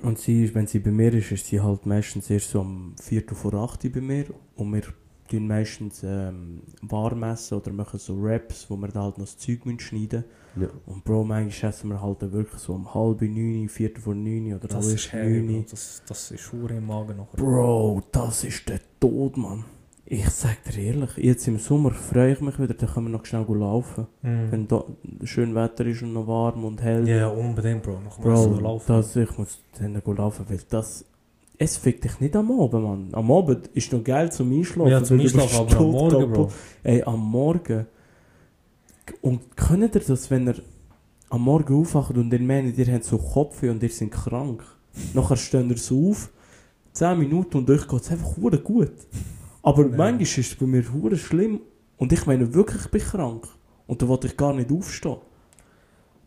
Und sie, ist- wenn sie bei mir ist, ist sie halt meistens erst so um Viertel vor 8 Uhr bei mir. Und wir tun meistens ähm, warm essen oder machen so Wraps, wo wir dann halt noch das Zeug müssen schneiden Ja. Und Bro, manchmal essen wir halt dann wirklich so um halb neun, Viertel vor neun oder Das halb ist neun. Das, das ist Schuhe im Magen noch. Bro, das ist der Tod, Mann. Ich sag dir ehrlich, jetzt im Sommer freue ich mich wieder, dann können wir noch schnell laufen. Mhm. Wenn da schön Wetter ist und noch warm und hell. Ja, ja, unbedingt, Bro. Noch mal Bro, laufen. das, ich muss dann laufen, weil das... Es fickt dich nicht am Abend, Mann. Am Abend ist noch geil zum Einschlafen. ja, zum Einschlafen, aber am Morgen. Bro. Ey, am Morgen... Und könnt ihr das, wenn ihr am Morgen aufwacht und ihr meint, ihr habt so Kopfweh und ihr seid krank? Nachher steht ihr so auf, 10 Minuten und euch geht es einfach gut. Aber Ja. manchmal ist es bei mir hure schlimm. Und ich meine wirklich, ich bin krank. Und da wollte ich gar nicht aufstehen.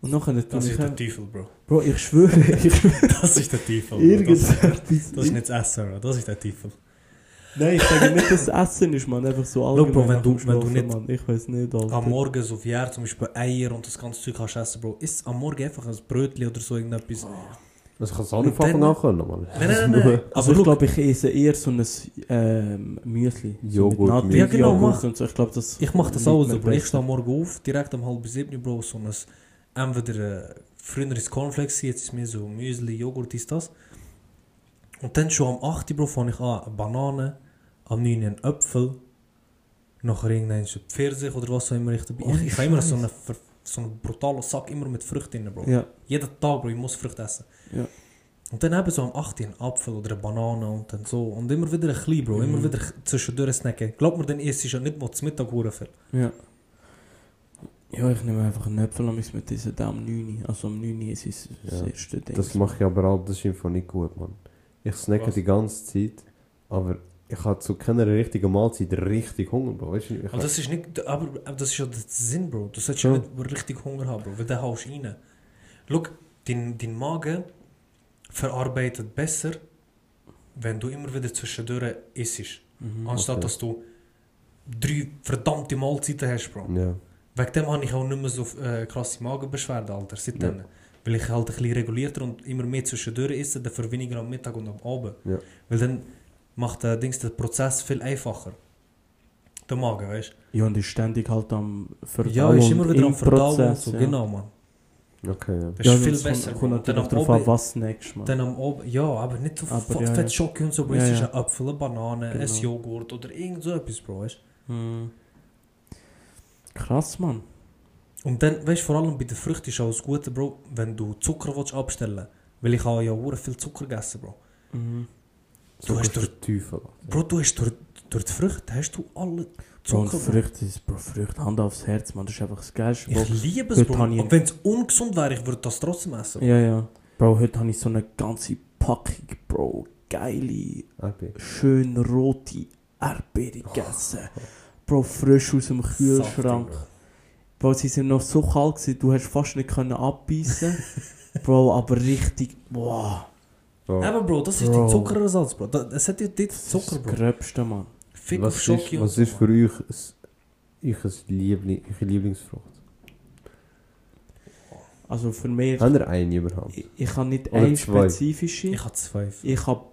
Und nachher tue Das ist der Teufel, Bro. Bro, ich schwöre, *laughs* ich schwöre, Das ist der Teufel. Bro. Das, irgendetwas. das ist nicht das Essen, Bro. Das ist der Teufel. Nein, ich sage nicht, dass es Essen ist, man. Einfach so Schau, Bro, wenn du- wenn du nicht- Mann. Ich weiß nicht, Alter. Am Morgen so wie er zum Beispiel Eier und das ganze Zeug kannst essen, Bro. Isst am Morgen einfach ein Brötchen oder so irgendetwas. Also ich kann es auch nicht von Anfang an. Nein, nein, nein. *laughs* Also Aber ich glaube, ich esse eher so ein ähm, Müsli. Joghurt, so Nutella, Ja, genau, mach. und so. Ich das ich mach das auch so, Bro. Ich stehe morgen auf, direkt um halb sieben, Bro, so ein, entweder, äh, früher ist Cornflakes, jetzt ist mir so Müsli, Joghurt, ist das. Und dann schon am 8. Bro, fange ich an, eine Banane, am 9. einen Apfel, nachher irgendein Pfirsich oder was auch immer ich dabei. Oh, ich ich habe immer so Scheiße. So einen brutalen Sack immer mit Früchten drin, Bro. Ja, Jeden Tag, Bro, ich muss Frucht essen. Ja. Und dann eben so am 8. einen Apfel oder eine Banane und dann so. Und immer wieder ein klein, Bro. Immer Mhm. wieder zwischendurch snacken. Glaub mir, dann isst du ja nicht mal zum Mittag viel. ja. Ja, ich nehme einfach einen Äpfel und mit diesem da am 9. Also am 9 ist es das Ja, erste Ding. Das mache ich aber auch, das ist einfach nicht gut, Mann. Ich snacke Was? die ganze Zeit, aber ich habe zu keiner richtigen Mahlzeit richtig Hunger, Bro. Weißt du, ich Und das ist nicht, aber, aber das ist ja der Sinn, Bro. Du solltest ja Ja. nicht richtig Hunger haben, Bro. Weil dann haust du rein. Schau, dein, dein Magen verarbeitet besser, wenn du immer wieder zwischendurch isst. Mhm. Anstatt okay. dass du drei verdammte Mahlzeiten hast, Bro. ja. Wegen dem habe ich auch nicht mehr so äh, krasse Magenbeschwerden, Alter, seitdem. Weil ich halt ein bisschen regulierter und immer mehr zwischendurch esse, dafür weniger am Mittag und am Abend. Ja. Weil dann macht der, Dings, der Prozess viel einfacher. Der Magen, weißt Ja, und ist ständig halt am du? Verdauen. Ja, ist immer wieder im am Verdauen Prozess, so, ja. genau, Mann. Okay, ja. Das ja, ist viel es besser. Kommt, natürlich am darauf an, was snackst, man. dann am Abend, ja, aber nicht so Aber ja, fett ja. Schocke und so, Bro. Ja, Es ist ja. ein Apfel, eine Banane, ein Genau. Joghurt oder irgend so etwas, Bro, weißt Mhm. Krass, Mann. Und dann, weißt du, vor allem bei den Früchten ist auch das Gute, Bro, wenn du Zucker willst abstellen Weil ich habe ja hure viel Zucker gegessen, Bro. Mhm. Du hast ist der Teufel. Bro, du hast durch, durch die Früchte hast du alle Zucker, Bro. Früchte ist, Bro, Früchte, Hand aufs Herz, man. Das ist einfach das Geilste, Bro. Ich liebe es, Heute Bro. Und wenn es ungesund wäre, ich würde das trotzdem essen. Ja, ja. Bro, heute habe ich so eine ganze Packung, Bro. Geile, Okay. schön rote Erdbeere gegessen. Bro, frisch aus dem Kühlschrank. Saftig, Bro, sie sind noch so kalt gewesen, du hast fast nicht können abbeißen. *laughs* Bro, aber richtig, boah. Bro, Bro. Eben, Bro, das ist Bro. die Zuckerersatz, Bro. Da- Es hat ja dort Das Zucker, ist Bro. das Gröbste, Mann. Fick auf was Schoki ist, was so, ist für euch euch Liebling, eure Lieblingsfrucht? Also für mich, Habt ihr eine überhaupt? ich, ich habe nicht Oder eine zwei. spezifische. Ich habe zwei. Ich habe,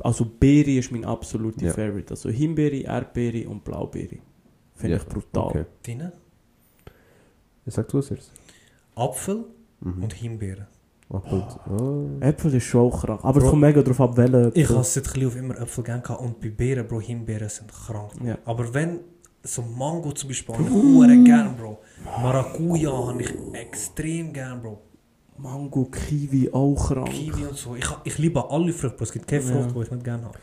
also Beere ist mein absoluter Ja. Favorite. Also Himbeere, Erdbeere und Blaubeere. Finde Ja, ich brutal. Okay. Deine? Sag du es erst. Apfel Mhm. und Himbeeren. Apfel. Oh. Äpfel ist schon auch krank. Aber es kommt mega drauf ab, welche. Ich habe seit klein auf immer Äpfel gern gehabt und bei Beeren, Bro, Himbeeren sind krank. Ja. Aber wenn so Mango zum Beispiel, habe ich hure gern, Bro. Maracuja habe ich extrem gern, Bro. Mango, Kiwi auch krank. Kiwi und so. Ich, ich liebe alle Früchte, Bro. Es gibt keine Ja. Frucht, die ich nicht gerne habe.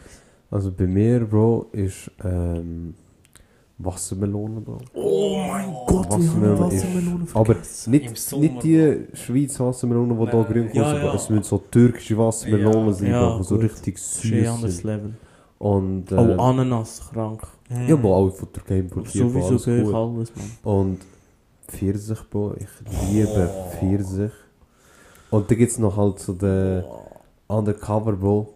Also bei mir, Bro, ist ähm, Wassermelone, Bro. Oh mein Gott, wie Wassermelone ich ist- Wassermelone Aber nicht, nicht die Schweizer Wassermelone, die hier grün Ja, kosten, ja. es müssen so türkische Wassermelonen Ja. sein, Ja, so richtig süß anderes sind. Level. Und, äh, Oh, Ananas, krank. ja, Bro, auch von Türkei importiert, Sowieso alles gehe ich alles, Mann. Und Pfirsich, Bro, ich liebe Pfirsich. Und dann gibt es noch halt so den Undercover, Bro,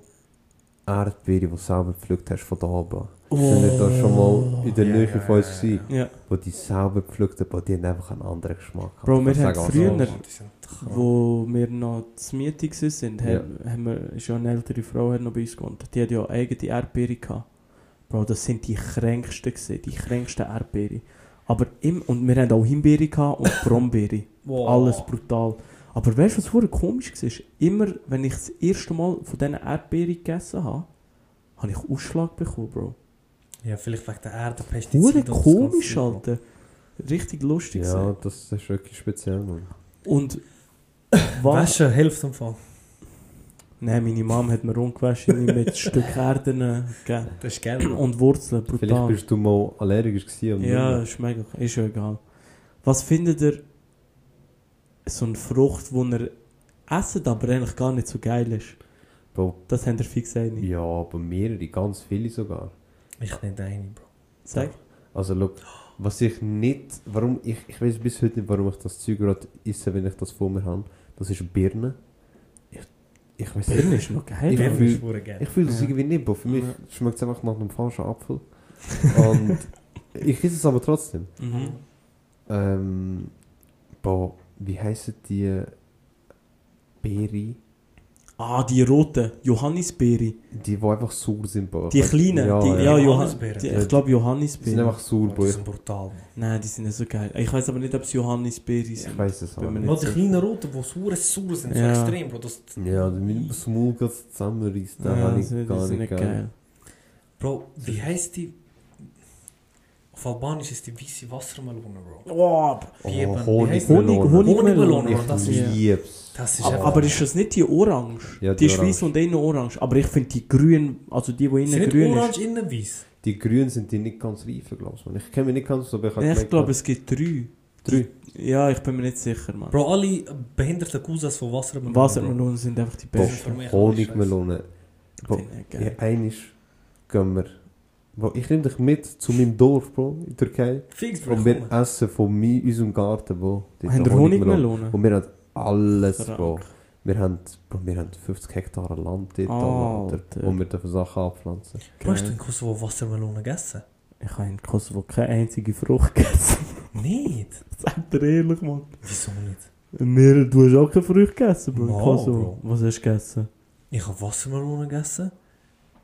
Erdbeere, die du selber gepflückt hast von da oben. Oh. Sind wir da schon mal in der Ja, Nähe von uns gewesen, Ja, wo die selber gepflückt haben, die haben einfach einen anderen Geschmack. Bro, wir haben früher- also, sind krank. wo wir noch zu Miete waren, Ja. haben, haben wir, ist ja eine ältere Frau hat noch bei uns gewohnt. Die hat ja eigene Erdbeere gehabt. Bro, das sind die kränksten gewesen, die kränksten Erdbeere. Aber im, und wir hatten auch Himbeere gehabt und *laughs* Brombeere. Wow. Alles brutal. Aber weißt du, was vorher komisch war? Immer, wenn ich das erste Mal von diesen Erdbeeren gegessen habe, habe ich Ausschlag bekommen, Bro. Ja, vielleicht wegen der Erde, Pestizide Hure komisch. Alter. Richtig lustig. Ja, gewesen. das ist wirklich speziell, Mann. Und *laughs* was? Waschen hilft im Fall. Nein, meine Mom hat mir ungewaschen mit *laughs* Stück Erden äh, gegeben. Das ist geil. Und Wurzeln, Vielleicht brutal. bist du mal allergisch gewesen. Ja, ist mega, ist ja egal. Was findet ihr so eine Frucht, die ihr esset, aber eigentlich gar nicht so geil ist? Bro, Das haben wir fix einig. ja, aber mehrere, ganz viele sogar. Ich nicht eine, Bro. Sag. Also, look, was ich nicht, warum, ich, ich weiß bis heute nicht, warum ich das Zeug gerade esse, wenn ich das vor mir habe. Das ist Birne. Ich, ich weiß Birne nicht. ist noch geil. Ich Birne fühl- fühle das Ja. irgendwie nicht, Bro. Für mich Ja. schmeckt es einfach nach einem falschen Apfel. *laughs* Und ich esse es aber trotzdem. Mhm. Ähm, boah, wie heissen die Beere? Ah, die roten. Johannisbeere. Die, die einfach sauer sind, Bro. Die kleinen. Ja, die, ja. ja, Johann, Johannisbeeren. die, Ja, ich glaube Die sind Johannisbeere. einfach sauer, Oh, Bro. die Ich, sind brutal. Nein, die sind nicht so geil. Ich weiß aber nicht, ob es Johannisbeere sind. ich weiß es aber mir nicht. Nur die kleinen Roten, die sauer sauer sind, Ja. so extrem, Bro. Das, Ja, wenn das Maul gerade zusammenreißt, dann Ja, habe die ich sind, gar die nicht geil. geil. Bro, wie heisst die? Auf Albanisch ist die weiße Wassermelone, Bro. Oh, Oh, Wie eben- wie Honig, heisst Honigmelone. Honigmelone, das Ich Ja. lieb's. Das ist aber, aber ist das nicht die orange? Ja, die, die ist weiß orange. und innen orange. Aber ich finde die grün, also die, die innen sind grün nicht orange, ist. innen weiß. Die Grünen sind die nicht ganz reifen, glaubst du? Ich kenne mich nicht ganz so, aber ich Ich glaube, es gibt drei. Drei? Ja, ich bin mir nicht sicher, Mann. Bro, alle behinderten Cousins von Wassermelone. Wassermelonen sind einfach die besten. ist für mich Honigmelone. Ich Ja, einisch gehen wir. Bro, ich nehme dich mit zu meinem Dorf, Bro, in der Türkei. Fix, Bro. Und wir essen von mi- unserem Garten, Bro. Haben wir Honigmelonen? Und wir haben alles. Bro. Wir haben, Bro, wir haben 50 Hektar Land dort, Alter. Alter, wo wir dürfen Sachen anpflanzen. Bro, hast du in Kosovo Wassermelone gegessen? Ich habe in Kosovo keine einzige Frucht gegessen. *laughs* Nicht? Sag dir ehrlich, Mann. Wieso nicht? Mir, du hast auch keine Frucht gegessen, Bro. in Mal, Kosovo. Bro. Was hast du gegessen? Ich habe Wassermelone gegessen.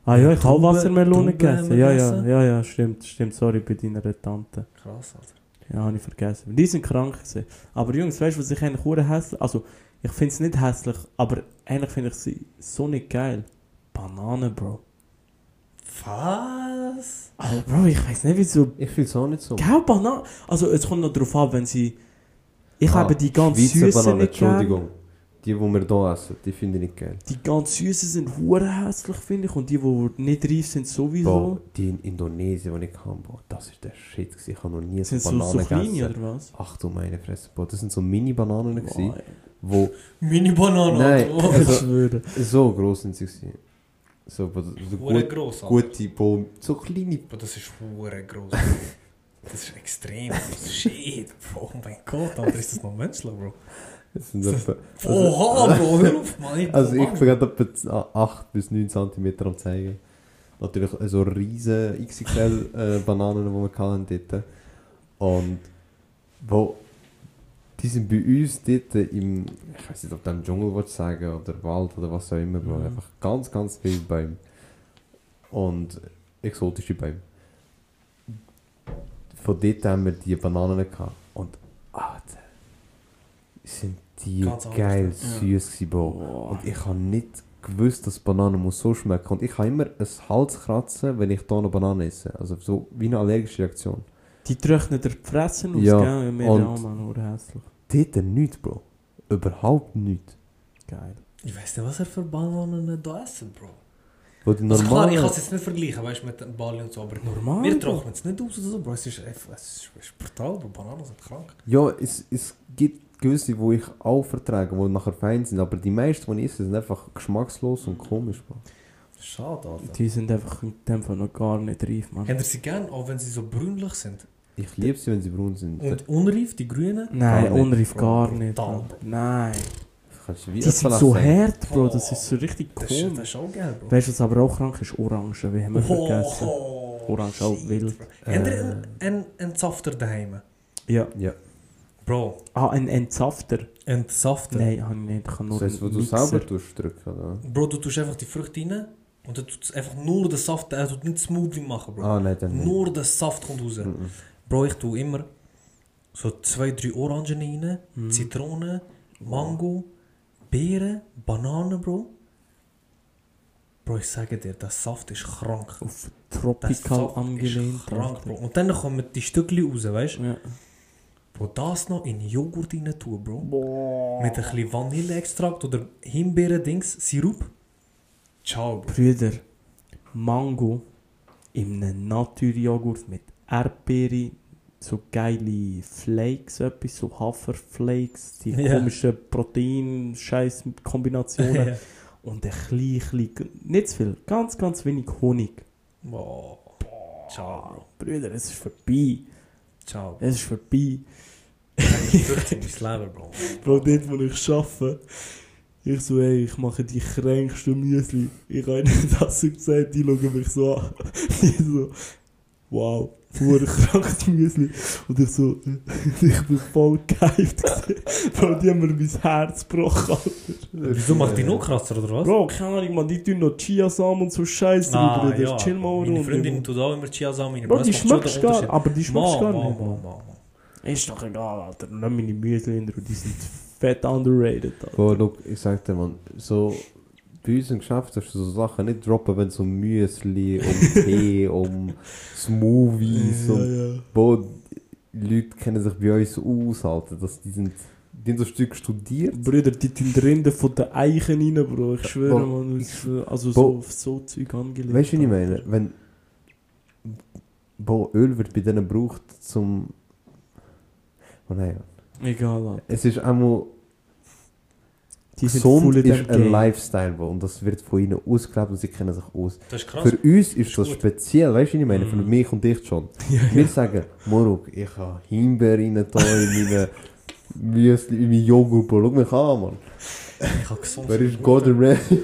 Ah ja, ich habe Wassermelone gegessen. Ja, ja, ja, ja, stimmt, stimmt. Sorry bei deiner Tante. Krass, Alter. Ja, habe ich vergessen. Die sind krank gewesen. Aber Jungs, weißt du, was ich eigentlich hure hässlich... Also, ich finde es nicht hässlich, aber eigentlich finde ich sie so nicht geil. Bananen, Bro. Was? Also, Bro, ich weiß nicht, wieso... Ich fühle es auch nicht so. Gell, Bananen? Also, es kommt noch darauf an, wenn sie... Ich Ah, habe die ganz Schweizer nicht gern. Entschuldigung. Die, die wir hier essen, die finde ich nicht geil. Die ganz süßen sind hure hässlich, finde ich. Und die, die nicht reif sind, sowieso. Bro, die in Indonesien, die ich kam, Bro, das ist der Shit. gewesen. Ich habe noch nie so sind so, Bananen so kleine, gegessen. oder was? Ach du meine Fresse, Bro. Das sind so Mini-Bananen, gewesen, Boah, wo Mini-Banane, Nein, also- so groß sind sie. gewesen. So, Bro, so Hure gut, gross, gute, Bro, so kleine. Bro, das ist hure gross. *laughs* Das ist extrem. Shit, Bro. Oh mein Gott, Alter, ist das noch menschlich, Bro? Das sind etwa, Oha, Bro, hör auf, Mann. Also ich bin gerade etwa 8 bis 9 cm am zeigen. Natürlich äh, so riesen XXL äh, die wir hatten dort. Und wo die sind bei uns dort im, ich weiß nicht, ob du im Dschungel willst sagen oder Wald oder was auch immer, Bro. Mhm. Einfach ganz, ganz viele Bäume. Und exotische Bäume. Von dort haben wir die Bananen gehabt. Und, Alter, sind die Ganz geil ne? Ja. süß gewesen, Bro. Und ich habe nicht gewusst, dass Banane muss so schmecken. Und ich habe immer ein Halskratzen, wenn ich da noch Banane esse. Also so wie eine allergische Reaktion. Die trocknen dir die Fressen aus, Ja, gell? Ja, mir und- auch, Mann. Hässlich. Dort nichts, Bro. Überhaupt nichts. Geil. Ich weiß nicht, was er für Bananen da essen, Bro. Wo die Also klar, normalen... ich kann es jetzt nicht vergleichen, weißt du, mit Bali und so, aber Normal, wir trocknen es nicht aus oder so, Bro. Es ist einfach, es ist, es ist brutal, Bro. Bananen sind krank. ja, es, es gibt gewisse, die ich auch vertrage, die nachher fein sind. Aber die meisten, die ich esse, sind einfach geschmackslos und komisch, Bro. Schade, Alter. Die sind einfach in dem Fall noch gar nicht reif. Habt ihr sie gern, auch wenn sie so brünlich sind? Ich liebe sie, wenn sie braun sind. Und unreif, die grünen? Nein, Gar unreif Bro. gar nicht. Brutal, Bro. Nein. Die sind so hart, Bro. Das ist so richtig Das ist, das komisch. ist auch geil, Bro. Weißt du, was aber auch krank ist? Orange. Wie haben wir vergessen? Oh, Orange auch shit, wild. Bro. Habt ihr Äh. einen, einen, einen Safter daheim? Ja. Ja. Bro, Ah, ein Entsafter. einen Safter? Nein, habe ich nicht. Ich habe nur Das heißt, wo du Mixer. selber drücken, oder? Bro, du tust einfach die Früchte rein und dann tut einfach nur den Saft, er tut nicht Smoothie machen, Bro. Ah, nein, dann nicht. Nur der Saft kommt raus. Mhm. Bro, ich tue immer so zwei, drei Orangen rein, Mhm. Zitrone, Mango, Beeren, Bananen, Bro. Bro, ich sage dir, der Saft ist krank. Auf Tropical Saft angelehnt. krank. Bro. Und dann kommen die Stückchen raus, weißt du? Ja. Bro, das noch in Joghurt rein tun, Bro. Boah. Mit ein bisschen Vanilleextrakt oder Himbeeren-Dings, Sirup. Ciao, Bro. Brüder, Mango in einem Naturjoghurt mit Erdbeere, so geile Flakes, etwas, so Haferflakes, die Ja. komischen Protein-Scheiß-Kombinationen. *laughs* und ein klein, klein, nicht zu viel, ganz, ganz wenig Honig. Boah. Ciao, Brüder, es ist vorbei. Ciao. Es ist vorbei. Ich fürchte mein Leben, Bro. *laughs* Bro, dort, wo ich arbeite, ich so, ey, ich mache die kränksten Müsli. Ich habe ihnen das so gesagt, die schauen mich so an. *laughs* Die so, wow, pure *laughs* krankes Müsli. Und ich so, *laughs* ich bin voll gehypt. Bro, die haben mir mein Herz gebrochen, Alter. Wieso macht die noch krasser, oder was? Bro, keine Ahnung, man, die tun noch Chiasamen und so Scheiße Ah, drüber. ja. Chill mal Meine. Freundin tut auch immer Chiasamen. Bro, die schmeckst den gar, aber die schmeckst gar nicht, ma, man. ma, ma. Ist doch egal, Alter. Nimm meine Müsli in die sind fett underrated, Alter. Boah, look, ich sag dir, man, so bei uns im Geschäft darfst du so Sachen nicht droppen, wenn es um Müsli, um *laughs* Tee, um Smoothies und ja. Boah, die Leute kennen sich bei uns aus, Alter, dass die sind, die haben so ein Stück studiert. Brüder, die tun Rinde von den Eichen rein, Bro. Ich schwöre, Bro, man. Ich also Bro. so auf so Zeug angelegt. Weißt du, wie ich meine? Wenn Boah, Öl wird bei denen gebraucht zum... Oh nein, Egal, Alter. es ist einmal... Die Gesund ist ein Game. Lifestyle, und das wird von ihnen ausgelebt und sie kennen sich aus. Das ist krass. Für uns ist Ist das gut. speziell, weißt du, wie ich meine? Für Mhm. mich und dich schon. *laughs* Ja, Wir sagen, Moruk, ich habe Himbeeren rein da in meine Müsli, in meinen Joghurt. Schau mich an, Mann. Ich habe gesund. Wer ist Gordon Ramsay?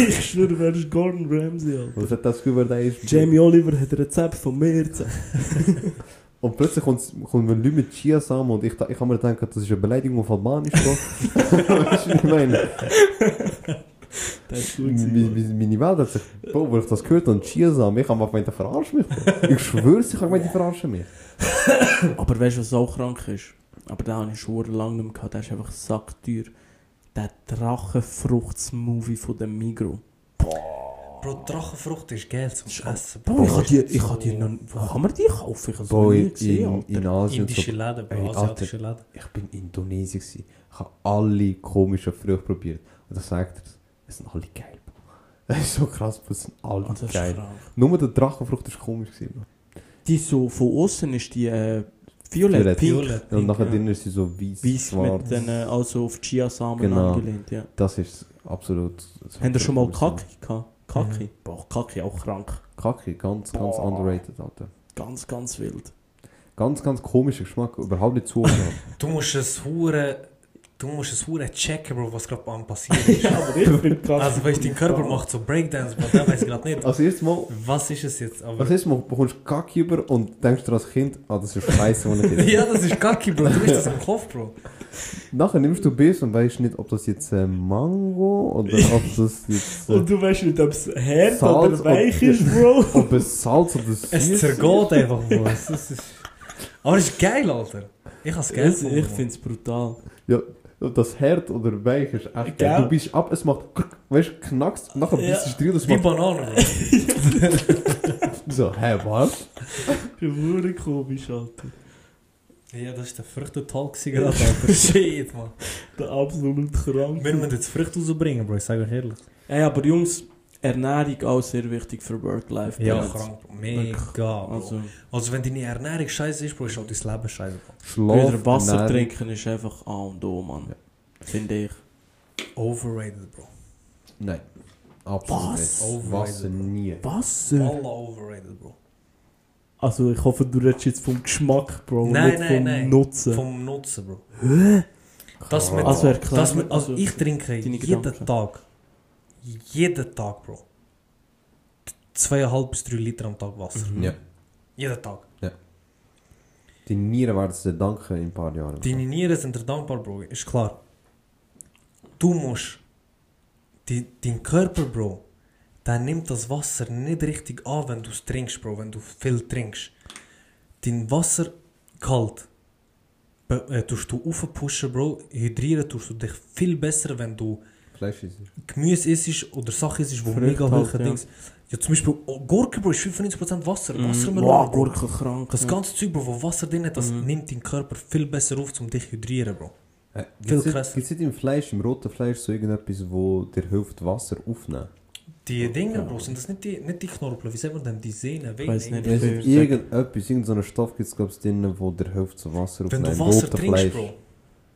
*laughs* ich schwöre, wer ist Gordon Ramsay? Was hat das Gefühl, wer der ist? Jamie Oliver hat ein Rezept von mir. *laughs* Und plötzlich kommt, kommt ein Leute mit Chiasamen und ich, da- ich habe mir gedacht, das ist eine Beleidigung auf *laughs* Albanisch, weißt du, wie ich meine? Das ist gut. Meine, gewesen, meine, Welt hat sich, Bro, wo ich das gehört habe, Chiasamen, ich habe gemeint, der verarscht mich, Bro. Ich schwöre ich habe gemeint, die verarschen mich. Aber weißt du, was auch krank ist? Aber den habe ich schon lange nicht mehr gehabt. Der ist einfach sackteuer. Der Drachenfrucht-Smoothie von dem Migro. Bro, Drachenfrucht ist Geld zum Essen. Bro, ich Bro, habe die, das ich habe die noch, wo kann man die kaufen? Ich habe Bro, sie nie in, gesehen, in, Alter. in Asien und so. Indische Läden, Bro, Ey, asiatische Läden. Ich bin in Indonesien gewesen. Ich habe alle komischen Früchte probiert. Und das sagt er, es sind alle geil. Bro. *laughs* Das ist so krass, es sind alle Ah, das geil. Nur der Drachenfrucht ist komisch gewesen. Bro. Die so von außen ist die äh, violett, Violett. pink, Violett, Und nachher ja. drinnen ist sie so weiß, weiß schwarz. mit den, äh, also auf Chiasamen Genau. angelehnt. Ja. Das ist absolut... das Habt ihr schon mal. Kaki gehabt? Kaki? Boah, Kaki auch krank. Kaki, ganz, ganz Boah. underrated, Alter. Ganz, ganz wild. Ganz, ganz komischer Geschmack, überhaupt nicht zugenommen. *laughs* Du musst es hure, du musst es hure checken, Bro, was gerade am passieren ist. *laughs* aber ich finde Kaki. Also, weißt dein Körper macht so Breakdance, Bro, der weiß gerade nicht. Als erstes Mal, Was ist es jetzt? Aber als erstes Mal bekommst du Kaki über und denkst dir als Kind, ah, das ist Scheiße, was ich *laughs* ja, das ist Kaki, Bro, du hast das im *laughs* Kopf, Bro. Nachher nimmst du Biss und weißt nicht, ob das jetzt äh, Mango oder ob das jetzt... Äh, Und du weißt nicht, ob es hart oder weich ist, Bro. ob es Salz oder süß Es zergeht einfach, Bro. Es ist, aber es ist geil, Alter. Ich hab's geil Ich, ich es brutal. Ja, das hart oder weich ist echt geil. Du bist ab, es macht... Weißt du, knackst, nachher Ja. bist du drin, das Wie macht Banane, *laughs* so, hä, was? Wirklich komisch, Alter. Ja, das ist der Früchtentalk gewesen gerade, Alter. Shit, man. Der absolut krank. Wir müssen jetzt Früchte rausbringen, Bro, ich sage euch ehrlich. Ey, aber Jungs, Ernährung auch sehr wichtig für Work-Life. Ja, Balance. krank. Mega. Also, Also, wenn deine Ernährung scheiße ist, Bro, ist auch dein Leben scheiße. Schlaf, wieder Wasser Ernährung. trinken ist einfach A und O, Mann. Ja. Finde ich. Overrated, Bro. Nein, absolut Was? nicht. Overrated, Wasser bro. nie. Wasser? Alle overrated, Bro. Also, ich hoffe, du redest jetzt vom Geschmack, Bro, Nein, nicht nein, vom nein. Nutzen. Vom Nutzen, Bro. Hä? Das mit, Also, erklär das mit, also also, ich trinke jeden Gedanken. Tag, jeden Tag, Bro, zweieinhalb bis drei Liter am Tag Wasser. Mhm. Ja. Jeden Tag. Die Nieren werden es dir danken in ein paar Jahren. Deine Nieren sind dir dankbar, Bro, ist klar. Du musst, die, dein Körper, Bro, der nimmt das Wasser nicht richtig an, wenn du es trinkst, Bro, wenn du viel trinkst. Dein Wassergehalt be- äh, tust du aufpushen, Bro. Hydrieren tust du dich viel besser, wenn du Fleisch ist Gemüse isst oder Sachen isst, wo Früchte mega halt, hohe ja. Dings. Ja, zum Beispiel oh, Gurke, Bro, ist 95% Wasser. Mhm. Wassermelone, Wow, Bro. Gurke krank. Das ja. ganze Zeug, Bro, wo Wasser drin hat, das Mhm. nimmt dein Körper viel besser auf, um dich zu hydrieren, Bro. Äh, Viel Gibt krasser. es nicht im Fleisch, im roten Fleisch, so irgendetwas, wo dir hilft, Wasser aufnehmen? Die Dinge, Bro, sind das nicht die, nicht die Knorpel, wie sagt man denn, die Sehnen, Venen? Weiß nicht. Es ist irgendetwas, irgendeinen Stoff gibt es, glaube ich, drin, wo dir hilft, so Wasser Wenn aufnehmen. du Wasser trinkst, Fleisch. Bro,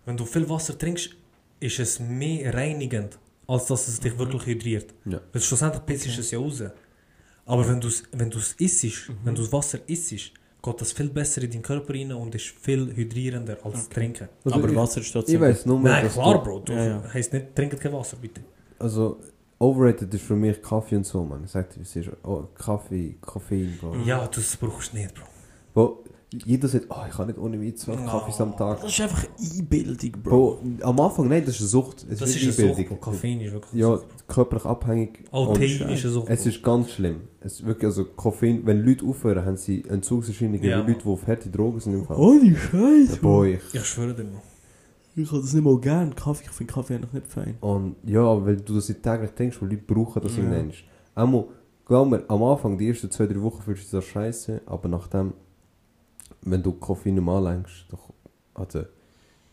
wenn du viel Wasser trinkst, ist es mehr reinigend als dass es dich wirklich hydriert. Ja. Weil schlussendlich pisst es ja raus. Aber wenn du es wenn du's isst, Mhm. wenn du das Wasser isst, geht das viel besser in deinen Körper rein und ist viel hydrierender als Okay. trinken. Also Aber ich, Wasser ist trotzdem... ich weiß nur, Nein, dass klar, du, Bro. Du Ja, ja. heisst nicht, trinkt kein Wasser, bitte. Also, overrated ist für mich Kaffee und so, man. Ich sag dir, es ist oh, Kaffee, Koffein, Bro. Ja, das brauchst du nicht, Bro. Bro, jeder sagt, oh, ich kann nicht ohne mich zwölf. Kaffees am Tag. Das ist einfach Einbildung, Bro. Bro, am Anfang, nein, das ist eine Sucht. Es Das ist ist eine Sucht, Einbildung. Koffein ist wirklich Ja, körperlich abhängig. Auch Tee ist eine Sucht. Es ist ganz schlimm. Es ist wirklich, also Koffein, wenn Leute aufhören, haben sie Entzugserscheinungen Ja, wie Leute, die auf harte Drogen sind im Fall. Scheiße, Boy, ich, Ich schwöre dir, Mann. Ich habe das nicht mal gern. Kaffee, ich finde Kaffee eigentlich nicht fein. Und ja, weil du das täglich denkst, weil Leute brauchen das Ja. im Mensch. Einmal, glaub mir, am Anfang, die ersten zwei, drei Wochen fühlst du dich so scheiße, aber nachdem, wenn du Koffein nicht mehr anlenkst, doch, also,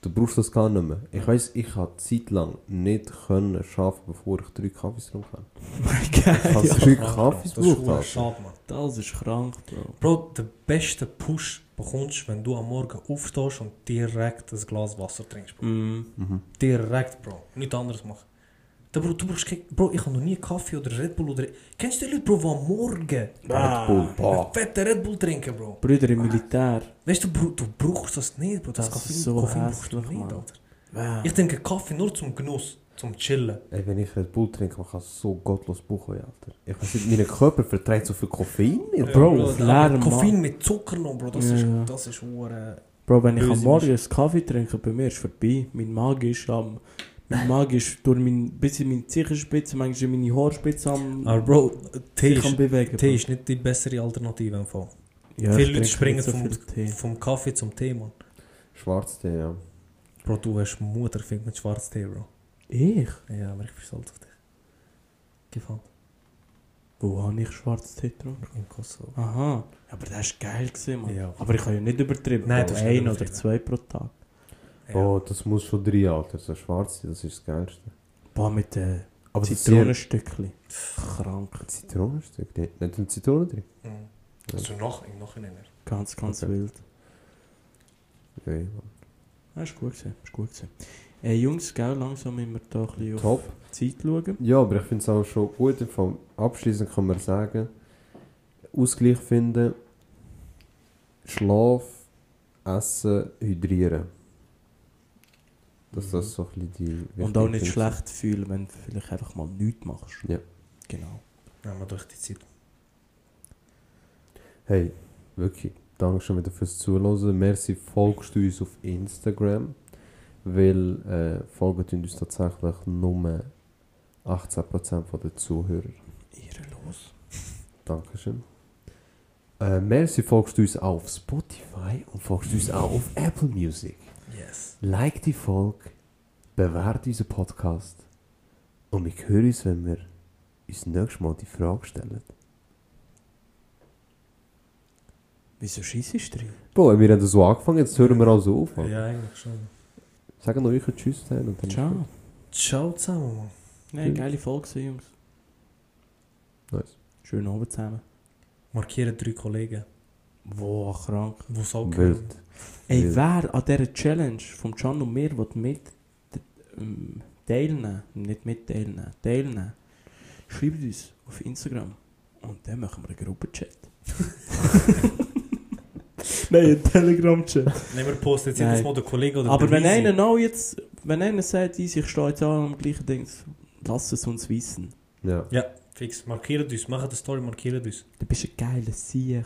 du brauchst das gar nicht mehr. Ich weiss, ich habe zeitlang nicht können schaffen, bevor ich drei Kaffees getrunken habe. *laughs* Ich habe ja, drei Kaffees Bro. Das ist gebraucht. schade, Mann. Das ist krank, Bro. Bro, den besten Push bekommst du, wenn du am Morgen aufstehst und direkt ein Glas Wasser trinkst, Bro. Mm. Mhm. Direkt, Bro. Nichts anderes machen. Bro, du brauchst kein... Bro, ich habe noch nie Kaffee oder Red Bull oder... Kennst du die Leute, Bro, die am Morgen Ah. Red Bull, boah. einen fetten Red Bull trinken, Bro? Brüder im Militär. Weißt du, Bro, du brauchst das nicht, Bro. Das, Das Koffein, so Koffein brauchst du nicht, Mann. Alter. Ah. Ich trinke Kaffee nur zum Genuss, zum Chillen. Ey, wenn ich Red Bull trinke, man kann so gottlos Bauch Alter. Ich weiß nicht, mein Körper verträgt so viel Koffein nicht. Bro, Ja, aber leerem Koffein mit Zucker noch, Bro. Das Ja, ist... Das ist hure... Bro, wenn ich am Morgen einen Kaffee trinke, bei mir ist es vorbei. Mein Magen ist am... Mein Magen ist durch mein, bis in meine Zichenspitze, manchmal in meine Haarspitze am... Aber Bro, Tee ist, bewegen. Tee ist nicht die bessere Alternative im Fall. Ja, Viele Leute springen so vom, viel vom Kaffee zum Tee, Mann. Schwarztee, ja. Bro, du hast Mutterfick mit Schwarztee, Bro. Ich? Ja, aber ich bin stolz auf dich. Gefällt. Wo habe ich Schwarztee getrunken? Im Kosovo. Aha. Aber das war geil, gewesen, Mann. Ja. Aber ich habe ja nicht übertrieben. Nein, du hast Ein oder zwei pro Tag. Ja. Oh, das muss schon drin, Alter. So Schwarztee, das ist das Geilste. Boah, mit den Aber das Zitronenstückchen. Krank. ist Zitronenstück, nicht, nicht eine Zitrone drin. Mhm. Also noch, im Nachhinein. Ganz, ganz Okay. wild. Ja, ja. Ja, ist gut gewesen. Ist gut gewesen. Äh, Jungs, gell, langsam müssen wir da ein bisschen auf Top. die Zeit schauen. Ja, aber ich finde es auch schon gut. Vom Abschließend kann man sagen, Ausgleich finden, Schlaf, Essen, Hydrieren. Dass das so ein bisschen die Und auch nicht schlecht fühlen, wenn du vielleicht einfach mal nichts machst. Ja. Genau. Nehmen wir durch die Zeit. Hey, wirklich, danke schon wieder fürs Zuhören. Merci, folgst du uns auf Instagram, weil äh, folgen uns tatsächlich nur 18% von der Zuhörer. Ehrenlos. *laughs* Dankeschön. Äh, merci, folgst du uns auch auf Spotify und folgst uns auch auf Apple Music. Yes. Like die Folge, bewerte unseren Podcast und wir hören uns, wenn wir uns nächstes Mal die Frage stellen. Wieso schießt du drin? Bro, wir haben so angefangen, jetzt hören wir also auf. Mann. Ja, eigentlich schon. Sagen noch euch Tschüss dann und dann Ciao. Ciao zusammen, Mann. Nein, geile Folge, Jungs. Nice. Schönen Abend zusammen. Markieren drei Kollegen, Wow, krank. die es auch Wild. Ey, Wild. wer an dieser Challenge vom Can und mir will mit ähm, teilnehmen, nicht mit teilnehmen, teilnehmen, schreibt uns auf Instagram und dann machen wir einen Gruppenchat. *laughs* Nein, einen Telegram-Chat. Nehmen wir posten jetzt Nein. jedes Mal den Kollegen oder Aber den wenn einer noch jetzt, wenn einer sagt, ich stehe jetzt an am gleichen Ding, lass es uns wissen. Ja. Ja, fix. Markiert uns. Machen eine Story, markiert uns. Du bist ein geiler Sieg.